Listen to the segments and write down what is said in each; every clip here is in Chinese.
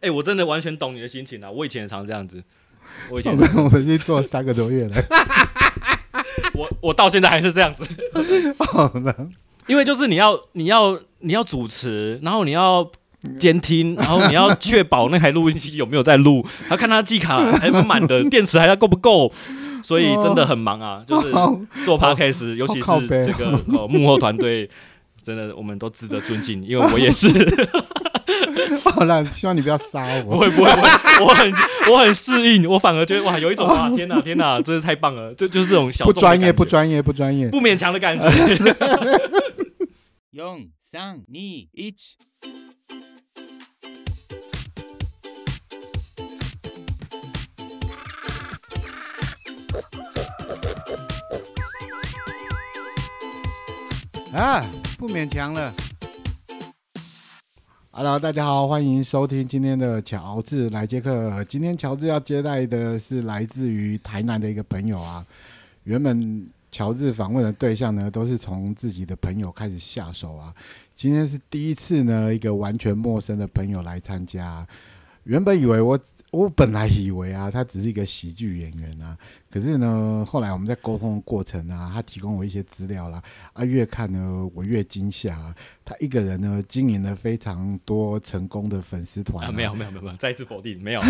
哎、欸，我真的完全懂你的心情啊！我以前也常这样子，我以前我们已经做了三个多月了，我我到现在还是这样子。好因为就是你要你要你要主持，然后你要监听，然后你要确保那台录音机有没有在录，还要看它记卡还满满的，电池还要够不够，所以真的很忙啊！就是做 podcast，尤其是这个呃幕后团队，真的我们都值得尊敬，因为我也是。好了，希望你不要杀我。不会不会，我很我很适应，我反而觉得哇，有一种 哇，天哪天哪，真是太棒了，就就是这种小不专业不专业不专业不勉强的感觉。用三二一，啊，不勉强了。Hello，大家好，欢迎收听今天的乔治来接客。今天乔治要接待的是来自于台南的一个朋友啊。原本乔治访问的对象呢，都是从自己的朋友开始下手啊。今天是第一次呢，一个完全陌生的朋友来参加。原本以为我。我本来以为啊，他只是一个喜剧演员啊，可是呢，后来我们在沟通的过程啊，他提供我一些资料啦，啊，越看呢，我越惊吓啊。他一个人呢，经营了非常多成功的粉丝团啊，没有没有没有，再次否定，没有，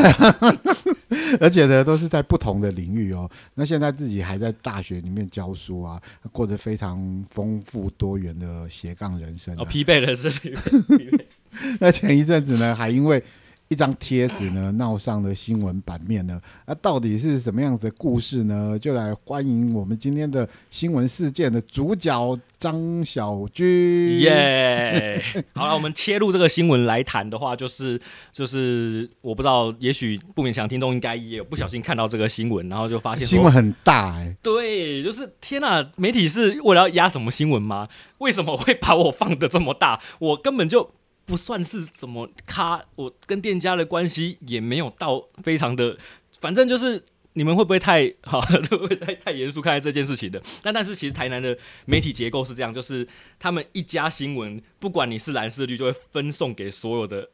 而且呢，都是在不同的领域哦。那现在自己还在大学里面教书啊，过着非常丰富多元的斜杠人生啊。哦，疲惫了是疲惫。那前一阵子呢，还因为。一张贴纸呢，闹上了新闻版面呢。那、啊、到底是什么样子的故事呢？就来欢迎我们今天的新闻事件的主角张小军。耶、yeah! 好了，我们切入这个新闻来谈的话，就是就是我不知道，也许不勉强听众应该也有不小心看到这个新闻，然后就发现新闻很大哎、欸。对，就是天哪、啊，媒体是为了要压什么新闻吗？为什么会把我放的这么大？我根本就。不算是怎么咖，我跟店家的关系也没有到非常的，反正就是你们会不会太好，会不会太太严肃看待这件事情的？但但是其实台南的媒体结构是这样，就是他们一家新闻，不管你是蓝是绿，就会分送给所有的。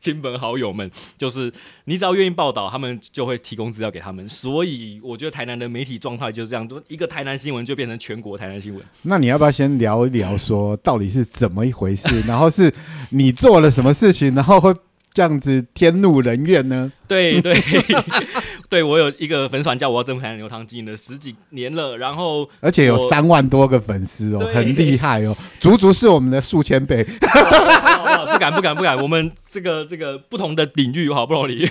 亲朋好友们，就是你只要愿意报道，他们就会提供资料给他们。所以我觉得台南的媒体状态就是这样，一个台南新闻就变成全国台南新闻。那你要不要先聊一聊，说到底是怎么一回事？然后是你做了什么事情，然后会这样子天怒人怨呢？对对。对，我有一个粉丝团叫我要征服台南牛汤，经营了十几年了，然后而且有三万多个粉丝哦，很厉害哦，足足是我们的数千倍。不敢不敢不敢，我们这个这个不同的领域好不同领域。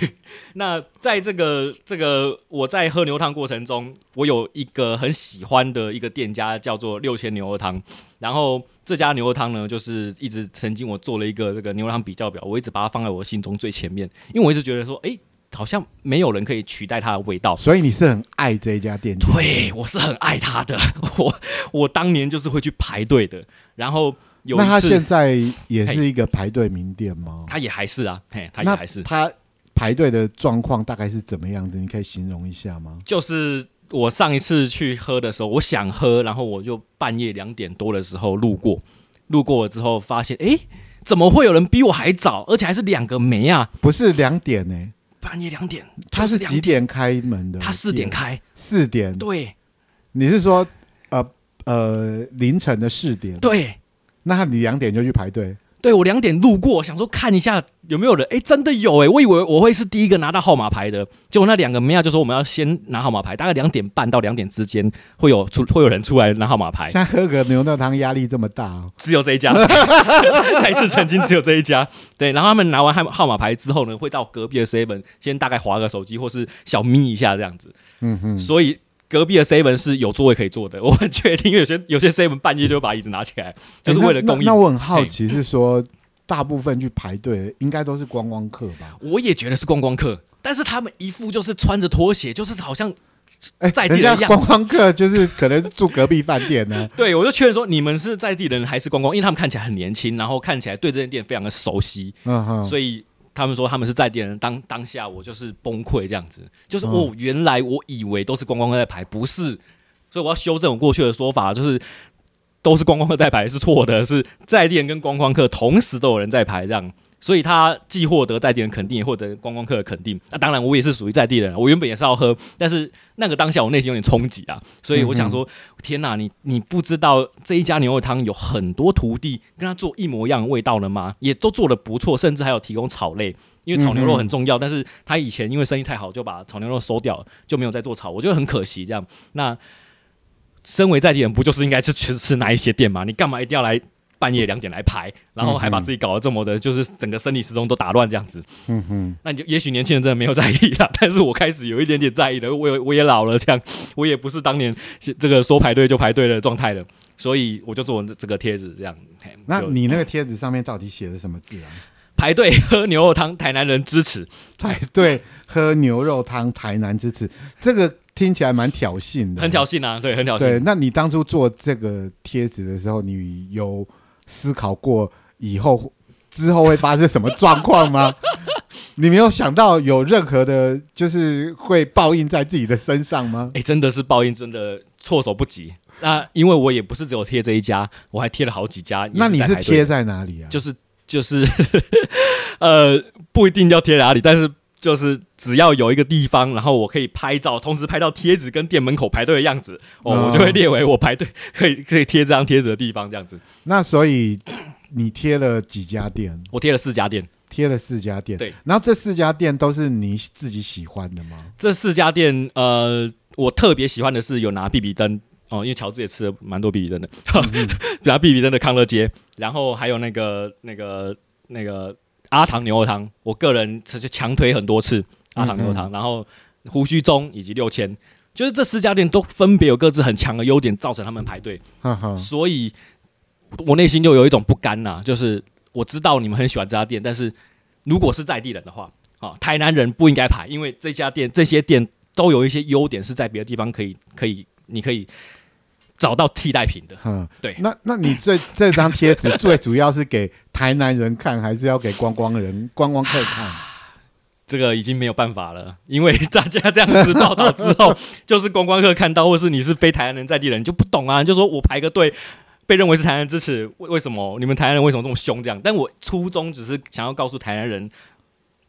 那在这个这个我在喝牛汤过程中，我有一个很喜欢的一个店家叫做六千牛肉汤，然后这家牛肉汤呢，就是一直曾经我做了一个这个牛肉汤比较表，我一直把它放在我心中最前面，因为我一直觉得说，哎。好像没有人可以取代它的味道，所以你是很爱这一家店？对，我是很爱它的。我我当年就是会去排队的。然后有，那他现在也是一个排队名店吗？他也还是啊，嘿，他也还是。他排队的状况大概是怎么样子？你可以形容一下吗？就是我上一次去喝的时候，我想喝，然后我就半夜两点多的时候路过，路过了之后发现，哎，怎么会有人比我还早？而且还是两个梅啊，不是两点呢、欸？半夜两点，他是几点开门的？他四点开，四点。对，你是说呃呃凌晨的四点？对，那你两点就去排队？对，我两点路过，想说看一下有没有人。哎，真的有哎！我以为我会是第一个拿到号码牌的，结果那两个妹啊就说我们要先拿号码牌，大概两点半到两点之间会有出会有人出来拿号码牌。现在 喝个牛肉汤压力这么大 哦？只有这一家，再次曾经，只有这一家。对，然后他们拿完号号码牌之后呢，会到隔壁的 seven 先大概划个手机或是小眯一下这样子。嗯哼，所以。隔壁的 seven 是有座位可以坐的，我很确定，因为有些有些 seven 半夜就会把椅子拿起来，就是为了公益。那我很好奇，是说大部分去排队应该都是观光客吧？我也觉得是观光客，但是他们一副就是穿着拖鞋，就是好像在地人一样。观光客就是可能是住隔壁饭店呢？对，我就确认说你们是在地人还是观光？因为他们看起来很年轻，然后看起来对这间店非常的熟悉，嗯哼，所以。他们说他们是在地人，当当下我就是崩溃这样子，就是哦，原来我以为都是观光客在排，不是，所以我要修正我过去的说法，就是都是观光客在排是错的，是在地人跟观光客同时都有人在排这样，所以他既获得在地人肯定，也获得观光客的肯定。那当然，我也是属于在地人，我原本也是要喝，但是那个当下我内心有点冲击啊，所以我想说，嗯、天哪，你你不知道这一家牛肉汤有很多徒弟跟他做一模一样的味道了吗？也都做的不错，甚至还有提供炒类，因为炒牛肉很重要。嗯、但是他以前因为生意太好，就把炒牛肉收掉了，就没有再做炒，我觉得很可惜。这样，那身为在地人，不就是应该去吃吃哪一些店吗？你干嘛一定要来？半夜两点来排，然后还把自己搞得这么的，就是整个生理时钟都打乱这样子。嗯哼，那你就也许年轻人真的没有在意啦，但是我开始有一点点在意了。我我也老了，这样我也不是当年这个说排队就排队的状态了，所以我就做这个贴子这样。那你那个贴子上面到底写的什么字啊？排队喝牛肉汤，台南人支持。排队喝牛肉汤，台南支持。这个听起来蛮挑衅的，很挑衅啊，对，很挑衅。对，那你当初做这个贴子的时候，你有？思考过以后之后会发生什么状况吗？你没有想到有任何的，就是会报应在自己的身上吗？哎、欸，真的是报应，真的措手不及。那因为我也不是只有贴这一家，我还贴了好几家。那你是贴在哪里啊？就是就是，呃，不一定要贴哪里，但是。就是只要有一个地方，然后我可以拍照，同时拍到贴纸跟店门口排队的样子，哦，哦我就会列为我排队 可以可以贴这张贴纸的地方，这样子。那所以你贴了几家店？我贴了四家店，贴了四家店。对，然后这四家店都是你自己喜欢的吗？这四家店，呃，我特别喜欢的是有拿必比登哦，因为乔治也吃了蛮多必比登的，嗯、拿必比登的康乐街，然后还有那个那个那个。阿唐牛肉汤，我个人其实强推很多次阿唐牛肉汤，嗯嗯然后胡须中以及六千，就是这四家店都分别有各自很强的优点，造成他们排队。所以，我内心就有一种不甘呐、啊，就是我知道你们很喜欢这家店，但是如果是在地人的话，啊，台南人不应该排，因为这家店这些店都有一些优点是在别的地方可以可以你可以找到替代品的。嗯，对。那那你这这张贴纸最主要是给？台南人看还是要给观光人、观光客看？这个已经没有办法了，因为大家这样子报道之后，就是观光客看到，或是你是非台南人在地人就不懂啊，就说我排个队，被认为是台南支持，为为什么你们台南人为什么这么凶这样？但我初衷只是想要告诉台南人。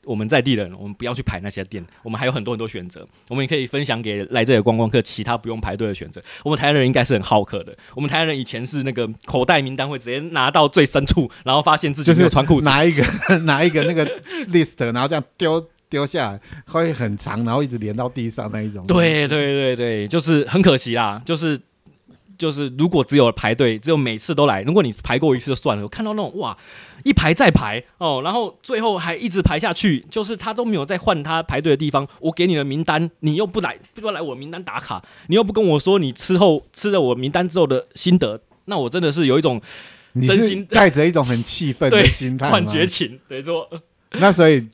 我们在地人，我们不要去排那些店，我们还有很多很多选择，我们也可以分享给来这里的观光客其他不用排队的选择。我们台湾人应该是很好客的，我们台湾人以前是那个口袋名单会直接拿到最深处，然后发现自己没有穿裤子，拿一个 拿一个那个 list，然后这样丢丢下来，会很长，然后一直连到地上那一种。对对对对，就是很可惜啦，就是。就是如果只有排队，只有每次都来，如果你排过一次就算了。我看到那种哇，一排再排哦，然后最后还一直排下去，就是他都没有再换他排队的地方。我给你的名单，你又不来，不来我名单打卡，你又不跟我说你吃后吃了我名单之后的心得，那我真的是有一种真心带着一种很气愤的心态，换绝情，对说。那所以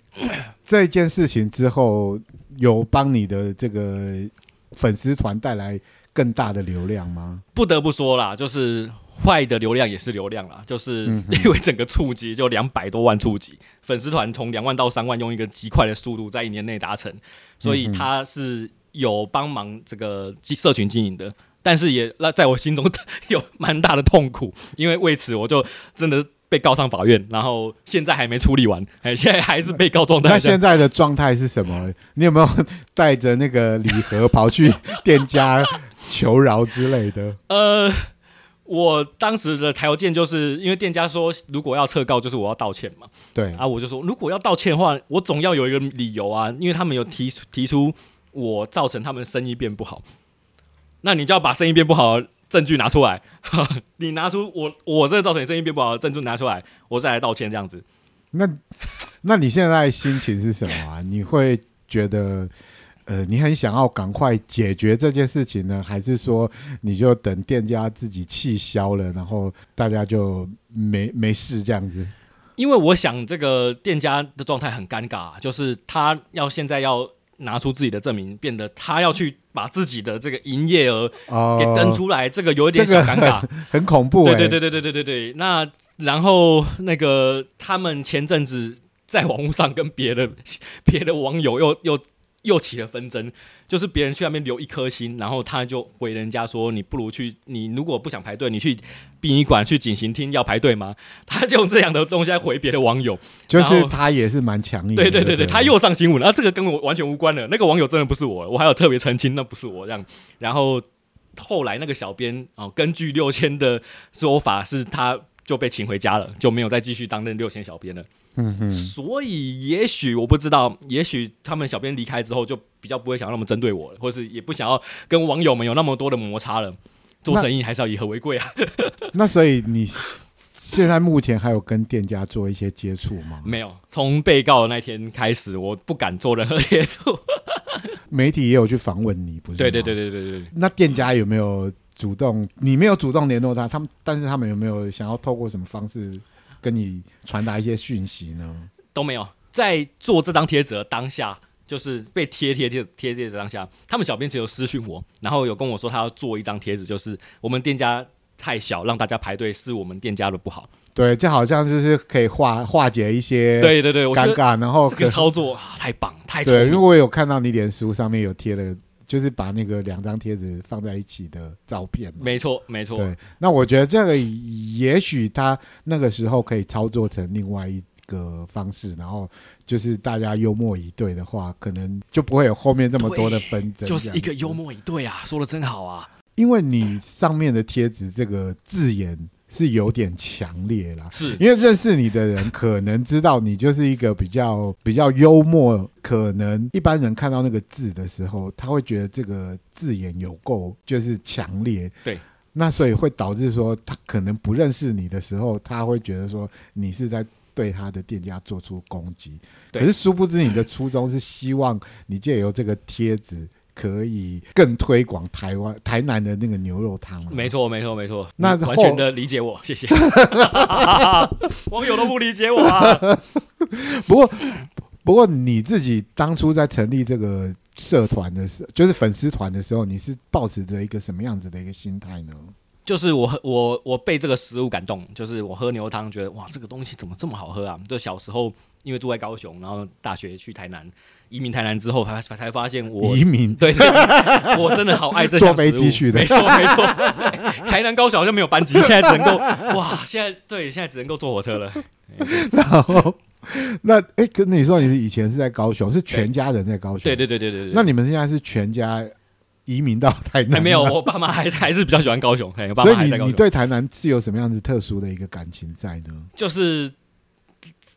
这件事情之后，有帮你的这个粉丝团带来更大的流量吗？不得不说啦，就是坏的流量也是流量啦，就是因为整个触及就两百多万触及，粉丝团从两万到三万，用一个极快的速度在一年内达成，所以他是有帮忙这个社群经营的，但是也那在我心中 有蛮大的痛苦，因为为此我就真的。被告上法院，然后现在还没处理完，哎，现在还是被告状态。那现在的状态是什么？你有没有带着那个礼盒跑去店家求饶之类的？呃，我当时的条件就是因为店家说，如果要撤告，就是我要道歉嘛。对啊，我就说，如果要道歉的话，我总要有一个理由啊，因为他们有提提出我造成他们生意变不好，那你就要把生意变不好。证据拿出来，你拿出我我这个造成你生意变不好的证据拿出来，我再来道歉这样子。那那你现在心情是什么啊？你会觉得呃，你很想要赶快解决这件事情呢，还是说你就等店家自己气消了，然后大家就没没事这样子？因为我想这个店家的状态很尴尬，就是他要现在要。拿出自己的证明，变得他要去把自己的这个营业额给登出来，哦、这个有一点小尴尬，很，很恐怖、欸。对对对对对对对对。那然后那个他们前阵子在网络上跟别的别的网友又又又起了纷争，就是别人去那边留一颗心，然后他就回人家说：“你不如去，你如果不想排队，你去殡仪馆、去警行厅要排队吗？” 他就用这样的东西来回别的网友，就是他也是蛮强硬的。对对对对，他又上新闻了，啊，这个跟我完全无关了。那个网友真的不是我，我还有特别澄清，那不是我这样。然后后来那个小编哦，根据六千的说法，是他就被请回家了，就没有再继续担任六千小编了。嗯哼，所以也许我不知道，也许他们小编离开之后，就比较不会想要那么针对我了，或是也不想要跟网友们有那么多的摩擦了。做生意还是要以和为贵啊。那所以你现在目前还有跟店家做一些接触吗？没有，从被告的那天开始，我不敢做任何接触。媒体也有去访问你，不是？对对对对对对。那店家有没有主动？你没有主动联络他，他们，但是他们有没有想要透过什么方式？跟你传达一些讯息呢？都没有。在做这张贴纸的当下，就是被贴贴贴贴贴纸当下，他们小编只有私讯我，然后有跟我说他要做一张贴纸，就是我们店家太小，让大家排队是我们店家的不好。对，这好像就是可以化化解一些对对对尴尬，然后这个操作太棒太对，因为我有看到你脸书上面有贴了。就是把那个两张贴纸放在一起的照片嘛，没错，没错。对，那我觉得这个也许他那个时候可以操作成另外一个方式，然后就是大家幽默以对的话，可能就不会有后面这么多的纷争。就是一个幽默以对啊，说的真好啊。因为你上面的贴纸这个字眼。是有点强烈啦，是。因为认识你的人可能知道你就是一个比较比较幽默，可能一般人看到那个字的时候，他会觉得这个字眼有够就是强烈，对，那所以会导致说他可能不认识你的时候，他会觉得说你是在对他的店家做出攻击，可是殊不知你的初衷是希望你借由这个贴纸。可以更推广台湾台南的那个牛肉汤。没错，没错，没错。那完全的理解我，谢谢。网友都不理解我啊。不过，不过你自己当初在成立这个社团的时候，就是粉丝团的时候，你是抱持着一个什么样子的一个心态呢？就是我我我被这个食物感动，就是我喝牛肉汤，觉得哇，这个东西怎么这么好喝啊？就小时候因为住在高雄，然后大学去台南。移民台南之后，才才发现我移民对，对，我真的好爱这项食物。坐飞机去的，没错没错。台南高雄好像没有班机，现在只能够 哇，现在对，现在只能够坐火车了。然后那哎，跟、欸、你说你是以前是在高雄，是全家人在高雄？对对对对对对。那你们现在是全家移民到台南？没有，我爸妈还是还是比较喜欢高雄。所以你你对台南是有什么样子特殊的一个感情在呢？就是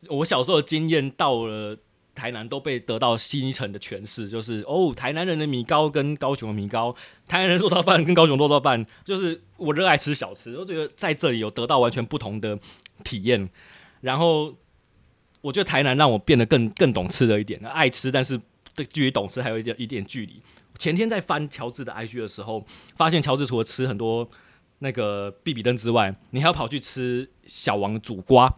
我小时候的经验到了。台南都被得到新一层的诠释，就是哦，台南人的米糕跟高雄的米糕，台南人肉燥饭跟高雄肉燥饭，就是我热爱吃小吃，我觉得在这里有得到完全不同的体验。然后我觉得台南让我变得更更懂吃了一点，爱吃，但是对距离懂吃还有一点一点距离。前天在翻乔治的 IG 的时候，发现乔治除了吃很多那个比比登之外，你还要跑去吃小王煮瓜。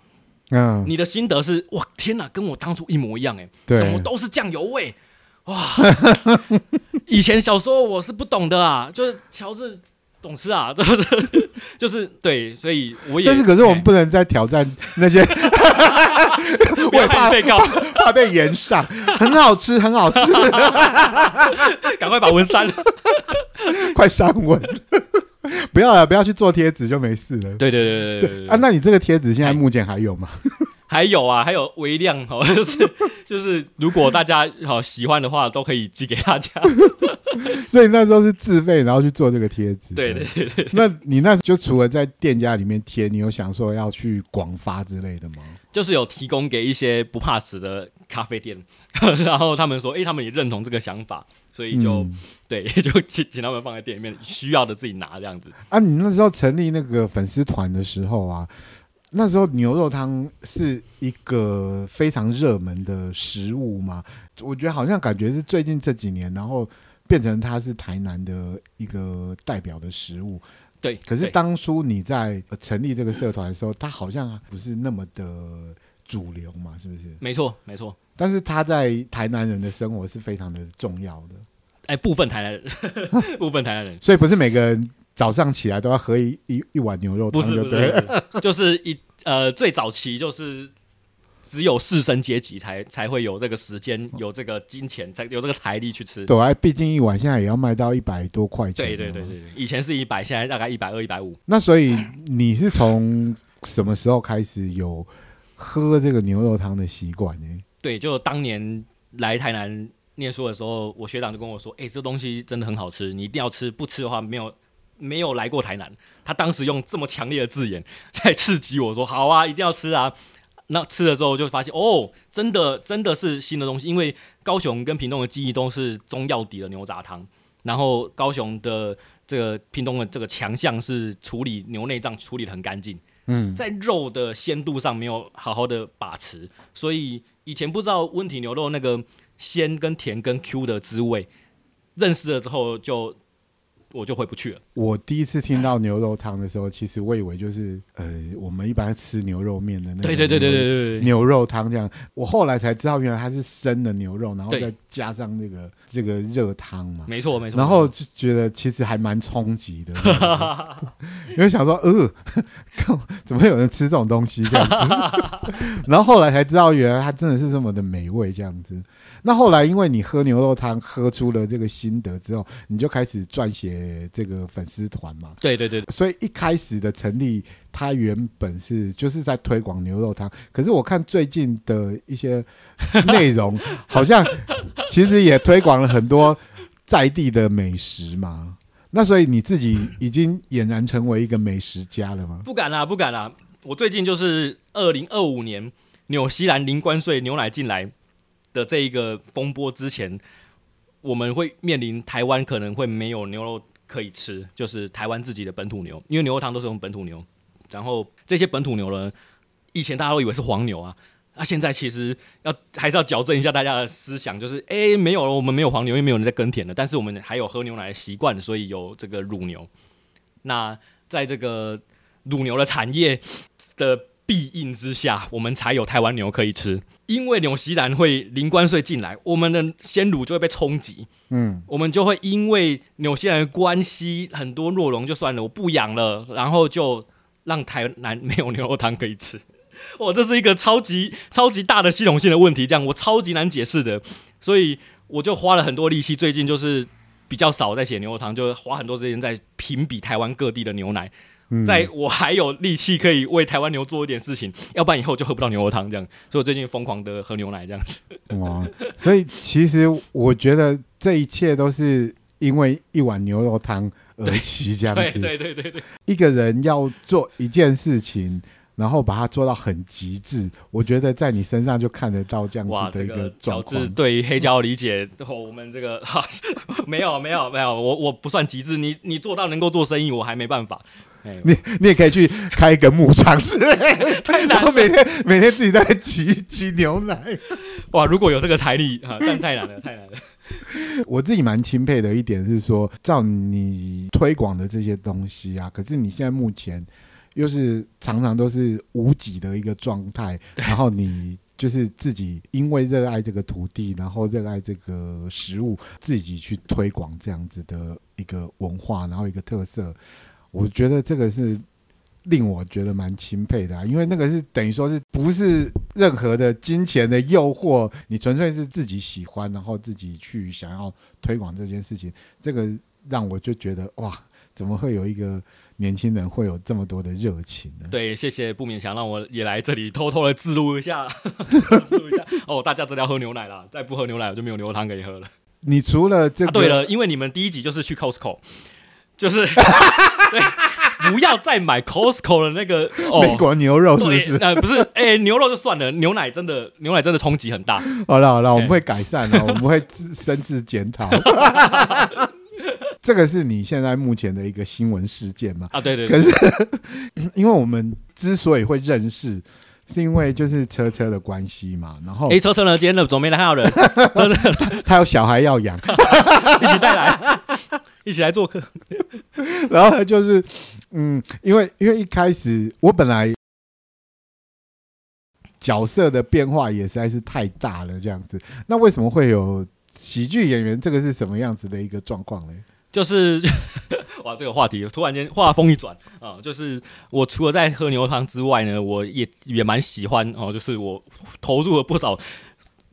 嗯，你的心得是哇，天哪，跟我当初一模一样哎，怎么都是酱油味。哇！以前小时候我是不懂的啊，就是乔治懂吃啊，就是就是对，所以我也。但是可是我们不能再挑战那些，我也怕被告，怕被延上，很好吃，很好吃，赶快把文删。了，快删文。不要了，不要去做贴纸就没事了。对对对对对，对啊！那你这个贴纸现在目前还有吗？还有啊，还有微量哦，就 是就是，如果大家好喜欢的话，都可以寄给大家。所以那时候是自费，然后去做这个贴纸。对对对，对。那你那就除了在店家里面贴，你有想说要去广发之类的吗？就是有提供给一些不怕死的咖啡店，然后他们说，哎、欸，他们也认同这个想法。所以就、嗯、对，就请请他们放在店里面，需要的自己拿这样子。啊，你那时候成立那个粉丝团的时候啊，那时候牛肉汤是一个非常热门的食物嘛？我觉得好像感觉是最近这几年，然后变成它是台南的一个代表的食物。对，可是当初你在成立这个社团的时候，它好像不是那么的主流嘛？是不是？没错，没错。但是他在台南人的生活是非常的重要的，哎，部分台南人，部分台南人，所以不是每个人早上起来都要喝一一一碗牛肉汤，不是，不是，就是一呃最早期就是只有士绅阶级才才会有这个时间、有这个金钱、才有这个财力去吃。对，毕竟一碗现在也要卖到一百多块钱。对对对对对，以前是一百，现在大概一百二、一百五。那所以你是从什么时候开始有喝这个牛肉汤的习惯呢？对，就当年来台南念书的时候，我学长就跟我说：“哎、这东西真的很好吃，你一定要吃，不吃的话没有没有来过台南。”他当时用这么强烈的字眼在刺激我说：“好啊，一定要吃啊！”那吃了之后就发现，哦，真的真的是新的东西。因为高雄跟屏东的记忆都是中药底的牛杂汤，然后高雄的这个屏东的这个强项是处理牛内脏处理的很干净，嗯，在肉的鲜度上没有好好的把持，所以以前不知道温体牛肉那个鲜跟甜跟 Q 的滋味，认识了之后就。我就回不去了。我第一次听到牛肉汤的时候，其实我以为就是呃，我们一般吃牛肉面的那种。对对对对对对，牛肉汤这样。我后来才知道，原来它是生的牛肉，然后再加上那个这个热汤嘛。没错没错。然后就觉得其实还蛮冲击的，因为想说，呃，怎么会有人吃这种东西这样子？然后后来才知道，原来它真的是这么的美味这样子。那后来，因为你喝牛肉汤喝出了这个心得之后，你就开始撰写这个粉丝团嘛。对对对。所以一开始的成立，它原本是就是在推广牛肉汤。可是我看最近的一些内容，好像其实也推广了很多在地的美食嘛。那所以你自己已经俨然成为一个美食家了吗？不敢啦，不敢啦。我最近就是二零二五年纽西兰零关税牛奶进来的这一个风波之前，我们会面临台湾可能会没有牛肉可以吃，就是台湾自己的本土牛，因为牛肉汤都是用本土牛。然后这些本土牛呢，以前大家都以为是黄牛啊，那、啊、现在其实要还是要矫正一下大家的思想，就是哎，没有了，我们没有黄牛，因为没有人在耕田了，但是我们还有喝牛奶的习惯，所以有这个乳牛。那在这个乳牛的产业的庇应之下，我们才有台湾牛可以吃。因为纽西兰会零关税进来，我们的鲜乳就会被冲击。嗯，我们就会因为纽西兰的关系，很多弱农就算了，我不养了，然后就让台南没有牛肉汤可以吃。哇，这是一个超级超级大的系统性的问题，这样我超级难解释的。所以我就花了很多力气，最近就是比较少在写牛肉汤，就花很多时间在评比台湾各地的牛奶。在我还有力气可以为台湾牛做一点事情，要不然以后就喝不到牛肉汤这样。所以我最近疯狂的喝牛奶这样子。哇！所以其实我觉得这一切都是因为一碗牛肉汤而起这样子。对对对对对。一个人要做一件事情，然后把它做到很极致，我觉得在你身上就看得到这样子的一个状况。是对于黑胶理解，我们这个哈，没有没有没有，我我不算极致。你你做到能够做生意，我还没办法。你你也可以去开一个牧场之类，然后每天每天自己在挤挤牛奶。哇，如果有这个财力啊，但太难了，太难了。我自己蛮钦佩的一点是说，照你推广的这些东西啊，可是你现在目前又是常常都是无己的一个状态，然后你就是自己因为热爱这个土地，然后热爱这个食物，自己去推广这样子的一个文化，然后一个特色。我觉得这个是令我觉得蛮钦佩的啊，因为那个是等于说是不是任何的金钱的诱惑，你纯粹是自己喜欢，然后自己去想要推广这件事情，这个让我就觉得哇，怎么会有一个年轻人会有这么多的热情呢？对，谢谢不勉强，让我也来这里偷偷的自录一下，自录一下哦，大家真的要喝牛奶了，再不喝牛奶我就没有牛肉汤可以喝了。你除了这个，啊，对了，因为你们第一集就是去 Costco。就是，对，不要再买 Costco 的那个、哦、美国牛肉，是不是？呃，不是，哎、欸，牛肉就算了，牛奶真的，牛奶真的冲击很大。好了好了，我们会改善的，我们会自深自检讨。这个是你现在目前的一个新闻事件嘛？啊，对对，对。可是，因为我们之所以会认识，是因为就是车车的关系嘛。然后，哎、欸，车车呢？今天的总没来看到人，车车他有小孩要养，一起带来。一起来做客，然后他就是，嗯，因为因为一开始我本来角色的变化也实在是太大了，这样子。那为什么会有喜剧演员？这个是什么样子的一个状况呢？就是 哇，这个话题突然间话锋一转啊，就是我除了在喝牛汤之外呢，我也也蛮喜欢哦，就是我投入了不少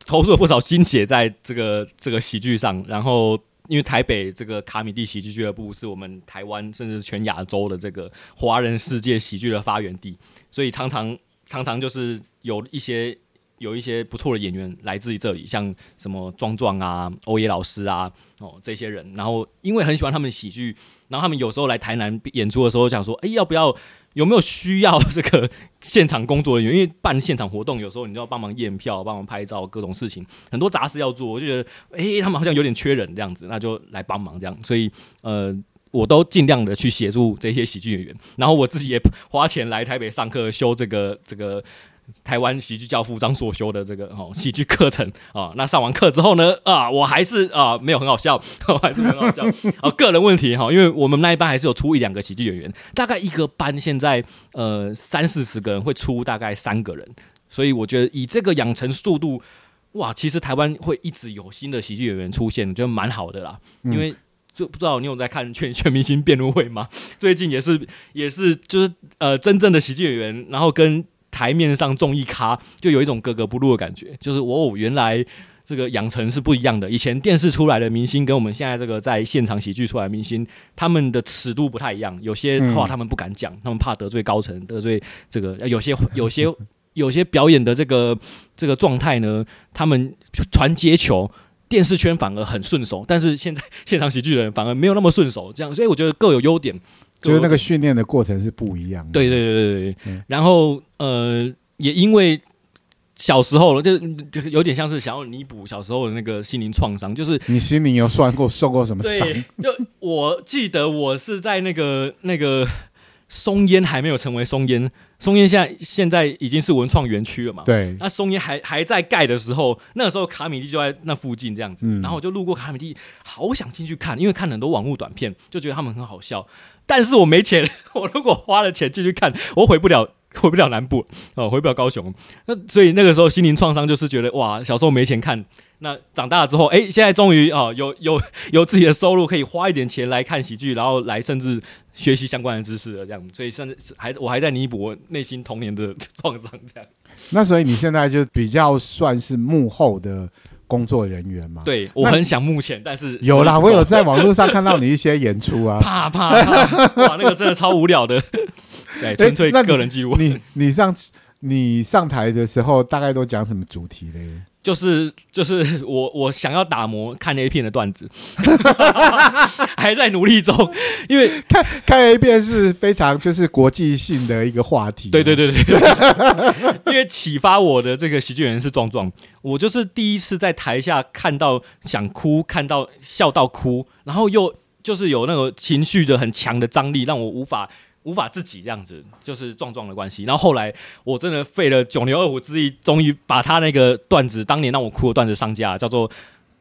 投入了不少心血在这个这个喜剧上，然后因为台北这个卡米蒂喜剧俱乐部是我们台湾甚至全亚洲的这个华人世界喜剧的发源地，所以常常常常就是有一些。有一些不错的演员来自于这里，像什么壮壮啊、欧耶老师啊，哦这些人。然后因为很喜欢他们喜剧，然后他们有时候来台南演出的时候，想说：哎，要不要有没有需要这个现场工作人员？因为办现场活动，有时候你就要帮忙验票、帮忙拍照，各种事情很多杂事要做。我就觉得，哎，他们好像有点缺人这样子，那就来帮忙这样。所以，呃，我都尽量的去协助这些喜剧演员。然后我自己也花钱来台北上课修这个这个。台湾喜剧教父张所修的这个哦喜剧课程啊，那上完课之后呢啊，我还是啊没有很好笑，我还是很好笑啊。个人问题哈，因为我们那一班还是有出一两个喜剧演员，大概一个班现在呃三四十个人会出大概三个人，所以我觉得以这个养成速度，哇，其实台湾会一直有新的喜剧演员出现，就蛮好的啦。因为就不知道你有在看全全明星辩论会吗？最近也是也是就是呃真正的喜剧演员，然后跟。台面上综艺咖就有一种格格不入的感觉，就是哦，原来这个养成是不一样的。以前电视出来的明星跟我们现在这个在现场喜剧出来的明星，他们的尺度不太一样。有些话他们不敢讲，他们怕得罪高层，得罪这个。有些有些有些表演的这个这个状态呢，他们传接球，电视圈反而很顺手，但是现在 现场喜剧人反而没有那么顺手。这样，所以我觉得各有优点。就是那个训练的过程是不一样的。对对对对对。嗯、然后呃，也因为小时候就就有点像是想要弥补小时候的那个心灵创伤，就是你心灵有算过受过什么伤？就我记得我是在那个那个松烟还没有成为松烟，松烟现在现在已经是文创园区了嘛。对。那松烟还还在盖的时候，那个时候卡米蒂就在那附近这样子，嗯、然后我就路过卡米蒂，好想进去看，因为看很多网络短片，就觉得他们很好笑。但是我没钱，我如果花了钱进去看，我回不了，回不了南部哦，回不了高雄。那所以那个时候心灵创伤就是觉得哇，小时候没钱看，那长大了之后，哎，现在终于啊有有有自己的收入，可以花一点钱来看喜剧，然后来甚至学习相关的知识了，这样。所以甚至还我还在弥补我内心童年的 创伤，这样。那所以你现在就比较算是幕后的。工作人员嘛，对，我很想目前，但是 有啦，我有在网络上看到你一些演出啊，怕怕怕，哇，那个真的超无聊的，对，纯粹个人记录。你你上你上台的时候，大概都讲什么主题嘞？就是就是我我想要打磨看 A 片的段子，还在努力中，因为看看 A 片是非常就是国际性的一个话题。对对对对，因为启发我的这个喜剧演员是壮壮，我就是第一次在台下看到想哭，看到笑到哭，然后又就是有那个情绪的很强的张力，让我无法。无法自己这样子，就是壮壮的关系。然后后来我真的费了九牛二虎之力，终于把他那个段子，当年让我哭的段子上架，叫做。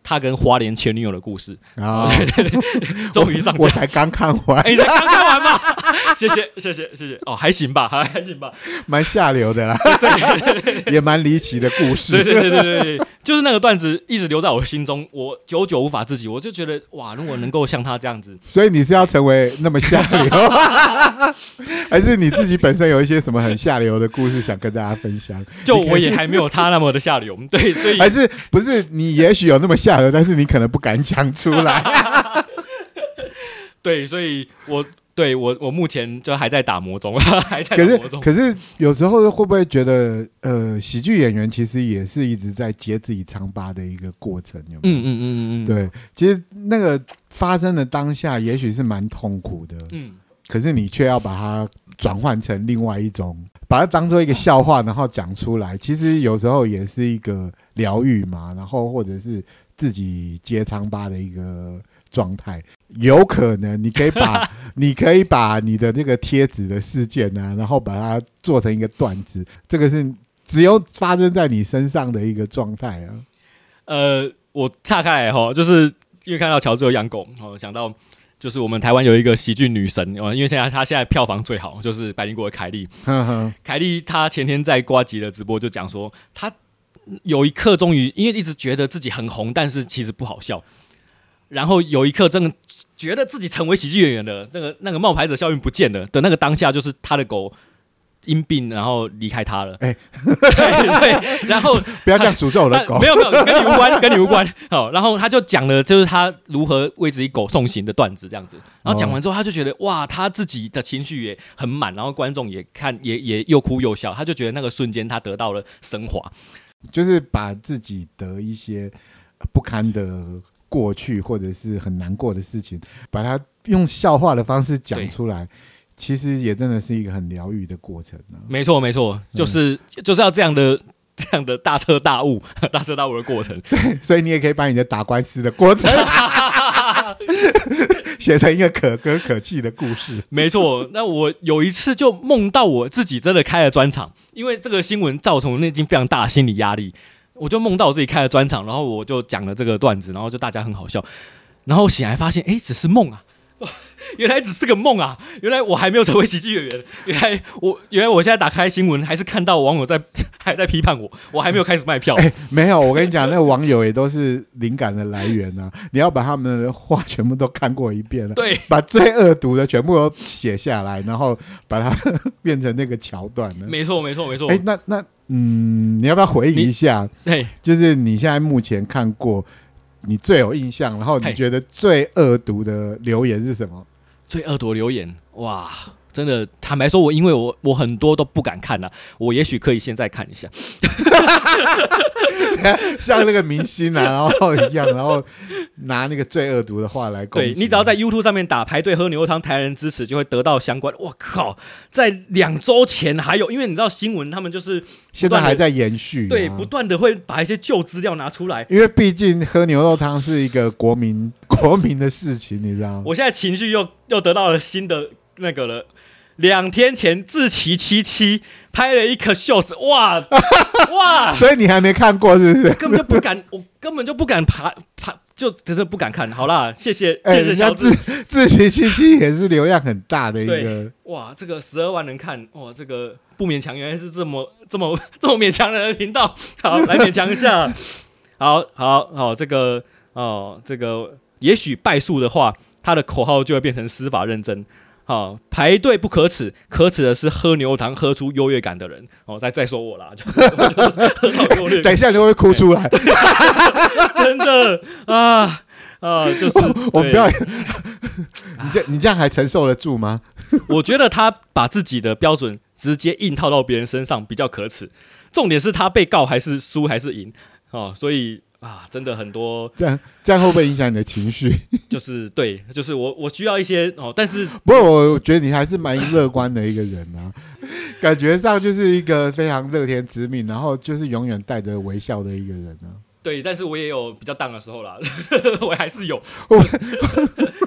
他跟花莲前女友的故事。啊，对对对，终于上架，我 才刚看完，你才刚看完吗？谢谢谢谢谢谢，哦，还行吧，还 还行吧，蛮下流的啦，对，也蛮离奇的故事，对对对对对，就是那个段子一直留在我心中，我久久无法自己，我就觉得哇，如果能够像他这样子，所以你是要成为那么下流，还是你自己本身有一些什么很下流的故事想跟大家分享？就我也还没有他那么的下流，对，所以还是不是你也许有那么下。但是你可能不敢讲出来，对，所以我对我我目前就还在打磨中，还在打磨中。可是可是有时候会不会觉得，呃，喜剧演员其实也是一直在揭自己疮疤的一个过程，有没有？嗯嗯嗯嗯，对，其实那个发生的当下，也许是蛮痛苦的，嗯，可是你却要把它转换成另外一种，把它当做一个笑话，然后讲出来，其实有时候也是一个疗愈嘛，然后或者是。自己揭疮疤的一个状态，有可能你可以把 你可以把你的这个贴纸的事件呢、啊，然后把它做成一个段子，这个是只有发生在你身上的一个状态啊。呃，我岔开来哈，就是因为看到乔治有养狗，哦，想到就是我们台湾有一个喜剧女神哦，因为现在她现在票房最好，就是百灵果的凯莉。凯莉她前天在瓜吉的直播就讲说她。有一刻，终于因为一直觉得自己很红，但是其实不好笑。然后有一刻真的觉得自己成为喜剧演员的那个那个冒牌者效应不见了的那个当下，就是他的狗。因病，然后离开他了。哎，对，然后 不要这样诅咒我的狗。没有没有，跟你无关，跟你无关。好，然后他就讲了，就是他如何为自己狗送行的段子，这样子。然后讲完之后，他就觉得哇，他自己的情绪也很满，然后观众也看，也也又哭又笑。他就觉得那个瞬间，他得到了升华，就是把自己的一些不堪的过去，或者是很难过的事情，把它用笑话的方式讲出来。其实也真的是一个很疗愈的过程呢、啊。没错，没错，就是、嗯、就是要这样的 这样的大彻大悟、大彻大悟的过程。对，所以你也可以把你的打官司的过程 写成一个可歌可泣的故事。没错，那我有一次就梦到我自己真的开了专场，因为这个新闻造成我内心非常大的心理压力，我就梦到我自己开了专场，然后我就讲了这个段子，然后就大家很好笑，然后醒来发现，哎，只是梦啊。原来只是个梦啊！原来我还没有成为喜剧演员。原来我，原来我现在打开新闻，还是看到网友在还在批判我。我还没有开始卖票。欸、没有，我跟你讲，那个网友也都是灵感的来源啊！你要把他们的话全部都看过一遍了，对，把最恶毒的全部都写下来，然后把它 变成那个桥段了。没错，没错，没错。哎，那那嗯，你要不要回忆一下？对，就是你现在目前看过你最有印象，然后你觉得最恶毒的留言是什么？最恶毒留言哇，真的坦白说，我因为我我很多都不敢看呐、啊，我也许可以现在看一下，像那个明星啊，然后一样，然后拿那个最恶毒的话来攻击。对，你只要在 YouTube 上面打排队喝牛肉汤，台人支持就会得到相关。我靠，在两周前还有，因为你知道新闻他们就是现在还在延续、啊，对，不断的会把一些旧资料拿出来，因为毕竟喝牛肉汤是一个国民。国民的事情，你知道吗？我现在情绪又又得到了新的那个了。两天前，志祺七七拍了一个秀子，哇 哇！所以你还没看过是不是？根本就不敢，我根本就不敢爬爬，就只是不敢看。好啦，谢谢，欸、谢谢小志。志祺七七也是流量很大的一个。哇，这个十二万人看，哇，这个不勉强，原来是这么这么 这么勉强的频道。好，来勉强一下。好好好，这个哦，这个。也许败诉的话，他的口号就会变成司法认真。好，排队不可耻，可耻的是喝牛肉汤喝出优越感的人。哦，再再说我啦，就是等一下你会哭出来，真的啊啊！就是我们不要，你这你这样还承受得住吗？我觉得他把自己的标准直接硬套到别人身上比较可耻。重点是他被告还是输还是赢哦，所以。啊，真的很多，这样这样会不会影响你的情绪？就是对，就是我我需要一些哦，但是不过我觉得你还是蛮乐观的一个人啊，感觉上就是一个非常乐天知命，然后就是永远带着微笑的一个人啊。对，但是我也有比较 down 的时候啦，我还是有，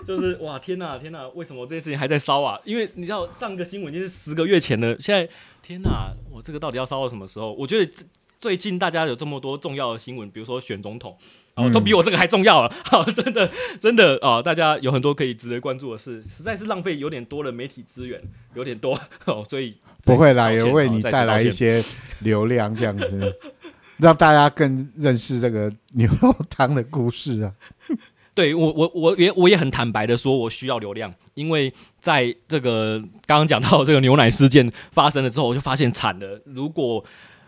就是哇天哪天哪，为什么这件事情还在烧啊？因为你知道上个新闻已经是十个月前了，现在天哪，我这个到底要烧到什么时候？我觉得。最近大家有这么多重要的新闻，比如说选总统，哦，都比我这个还重要了。好，真的，真的啊，大家有很多可以值得关注的事，实在是浪费有点多的媒体资源，有点多 哦，所以不会啦，也为你带来一些流量，这样子 让大家更认识这个牛肉汤的故事啊。对我，我我也我也很坦白的说，我需要流量，因为在这个刚刚讲到这个牛奶事件发生了之后，我就发现惨了，如果。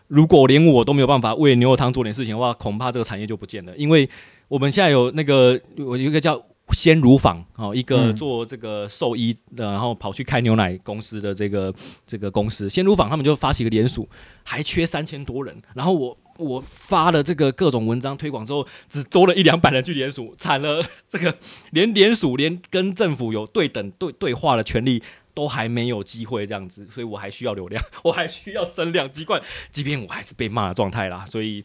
如果连我都没有办法为牛肉汤做点事情的话，恐怕这个产业就不见了。因为我们现在有那个有一个叫鲜乳坊，哦，一个做这个兽医的，然后跑去开牛奶公司的这个这个公司鲜乳坊，他们就发起一个联署，还缺三千多人。然后我我发了这个各种文章推广之后，只多了一两百人去联署，惨了，这个连联署连跟政府有对等对对话的权利。都还没有机会这样子，所以我还需要流量，我还需要声量。尽管即便我还是被骂的状态啦，所以，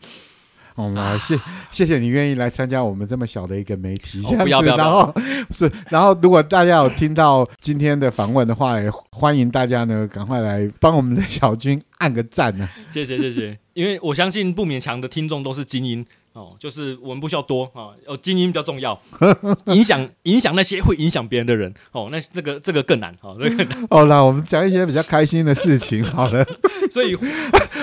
好啦，谢谢谢你愿意来参加我们这么小的一个媒体，哦、不要不要，然后是，然后如果大家有听到今天的访问的话，也欢迎大家呢赶快来帮我们的小军按个赞呢、啊。谢谢谢谢，因为我相信不勉强的听众都是精英。哦，就是我们不需要多啊，哦，精英比较重要，影响影响那些会影响别人的人。哦，那这个这个更难，哦，这个更难。哦，那我们讲一些比较开心的事情好了。所以，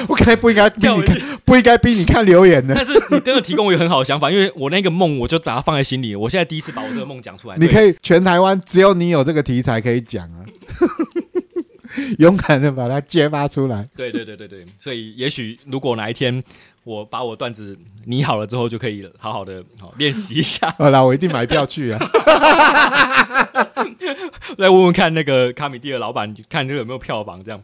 我肯定不应该逼你看，不应该逼你看留言的。但是你真的提供我一个很好的想法，因为我那个梦我就把它放在心里。我现在第一次把我这个梦讲出来。你可以全台湾只有你有这个题材可以讲啊，勇敢的把它揭发出来。对对对对对，所以也许如果哪一天。我把我段子拟好了之后，就可以好好的好练习一下。好啦，我一定买票去啊！来问问看那个卡米蒂的老板，看这个有没有票房这样。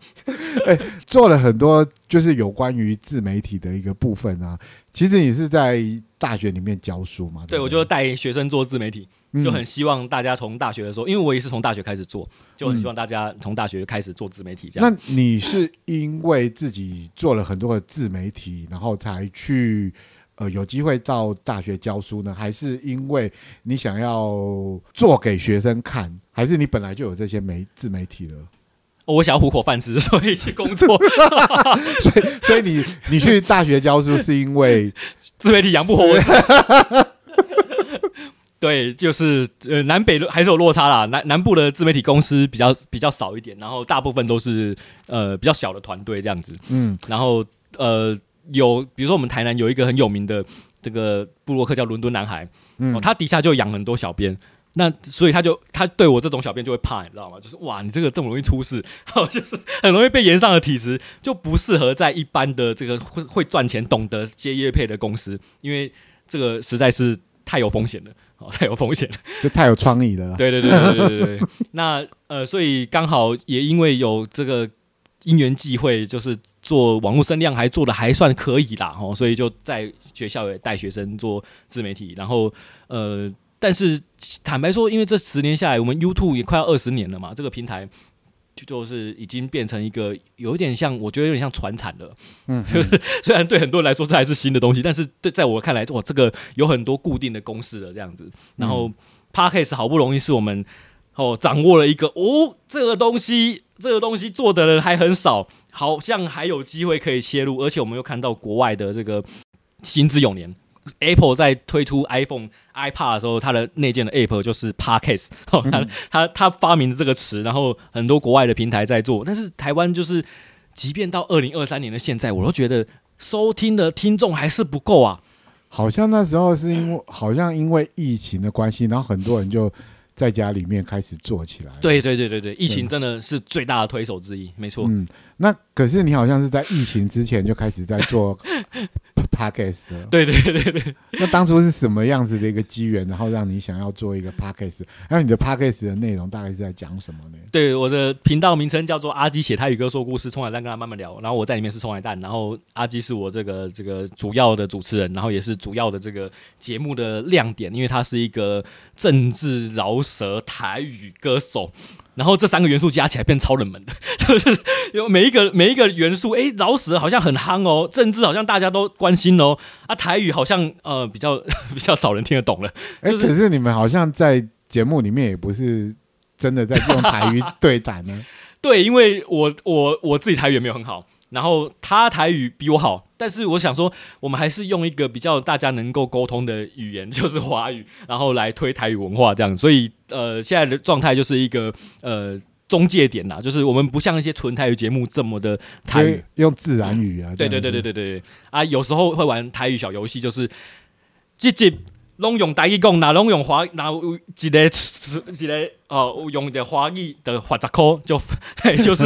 欸，做了很多就是有关于自媒体的一个部分啊。其实你是在大学里面教书嘛？对，对，我就带学生做自媒体。就很希望大家从大学的时候，因为我也是从大学开始做，就很希望大家从大学开始做自媒体这样。那你是因为自己做了很多的自媒体，然后才去呃有机会到大学教书呢？还是因为你想要做给学生看？还是你本来就有这些媒自媒体了？我想要糊口饭吃，所以去工作。所以，所以你你去大学教书是因为自媒体养不活我。对，就是呃，南北还是有落差啦。南南部的自媒体公司比较比较少一点，然后大部分都是呃比较小的团队这样子。嗯，然后呃有比如说我们台南有一个很有名的这个布洛克叫伦敦男孩，嗯，哦，他底下就养很多小编，那所以他就他对我这种小编就会怕，你知道吗？就是哇，你这个这么容易出事，就是很容易被延上的体质，就不适合在一般的这个会会赚钱、懂得接业配的公司，因为这个实在是太有风险了。哦，太有风险了，就太有创意了。对对对对对对对。那呃，所以刚好也因为有这个因缘际会，就是做网络声量还做的还算可以啦，哦，所以就在学校也带学生做自媒体。然后呃，但是坦白说，因为这十年下来，我们 YouTube 也快要二十年了嘛，这个平台。就是已经变成一个有一点像，我觉得有点像传产了。嗯，就 是虽然对很多人来说这还是新的东西，但是对在我看来，哇，这个有很多固定的公式了这样子。然后 Podcast 好不容易是我们哦掌握了一个哦这个东西，这个东西做的人还很少，好像还有机会可以切入，而且我们又看到国外的这个行之有年。Apple 在推出 iPhone、iPad 的时候，它的内建的 App 就是 Podcast，他他他发明的这个词，然后很多国外的平台在做，但是台湾就是，即便到二零二三年的现在，我都觉得收听的听众还是不够啊。好像那时候是因为，好像因为疫情的关系，然后很多人就在家里面开始做起来。对对对对对，疫情真的是最大的推手之一，没错。嗯，那可是你好像是在疫情之前就开始在做。Podcast 对对对对，那当初是什么样子的一个机缘，然后让你想要做一个 Podcast？还有你的 Podcast 的内容大概是在讲什么呢？对，我的频道名称叫做阿基写台语歌说故事，冲海蛋跟他慢慢聊，然后我在里面是冲海蛋，然后阿基是我这个这个主要的主持人，然后也是主要的这个节目的亮点，因为他是一个政治饶舌台语歌手。然后这三个元素加起来变超冷门的，就是有每一个每一个元素，哎，饶舌好像很夯哦，政治好像大家都关心哦，啊，台语好像呃比较 比较少人听得懂了。哎、就是，可是你们好像在节目里面也不是真的在用台语 对谈呢？对，因为我我我自己台语也没有很好。然后他台语比我好，但是我想说，我们还是用一个比较大家能够沟通的语言，就是华语，然后来推台语文化这样。所以呃，现在的状态就是一个呃中介点呐，就是我们不像一些纯台语节目这么的台语，用自然语啊。对对对对对对啊，有时候会玩台语小游戏，就是叽叽。拢用台语讲，那拢用华，那有一个一个哦，用的华语的法十块就，就是，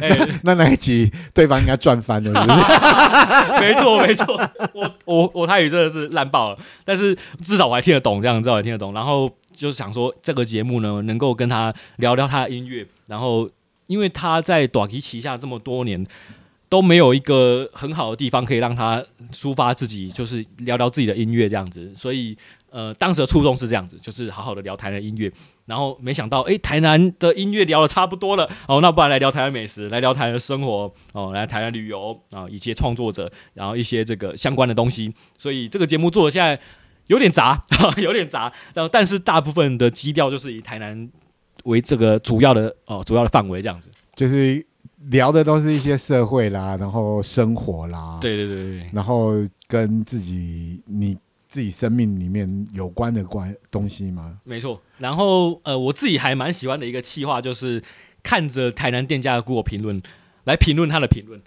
欸、那那一集对方应该赚翻了是不是？没错没错，我我我台语真的是烂爆了，但是至少我还听得懂，这样至少还听得懂。然后就是想说这个节目呢，能够跟他聊聊他的音乐，然后因为他在短期旗下这么多年。都没有一个很好的地方可以让他抒发自己，就是聊聊自己的音乐这样子。所以，呃，当时的初衷是这样子，就是好好的聊台南音乐。然后没想到，哎，台南的音乐聊得差不多了，哦，那不然来聊台南美食，来聊台南的生活，哦，来台南旅游啊，一些创作者，然后一些这个相关的东西。所以这个节目做的现在有点杂，有点杂。然后，但是大部分的基调就是以台南为这个主要的哦，主要的范围这样子，就是。聊的都是一些社会啦，然后生活啦，对对对对，然后跟自己你自己生命里面有关的关东西吗？没错。然后呃，我自己还蛮喜欢的一个企划，就是看着台南店家的 Google 评论来评论他的评论。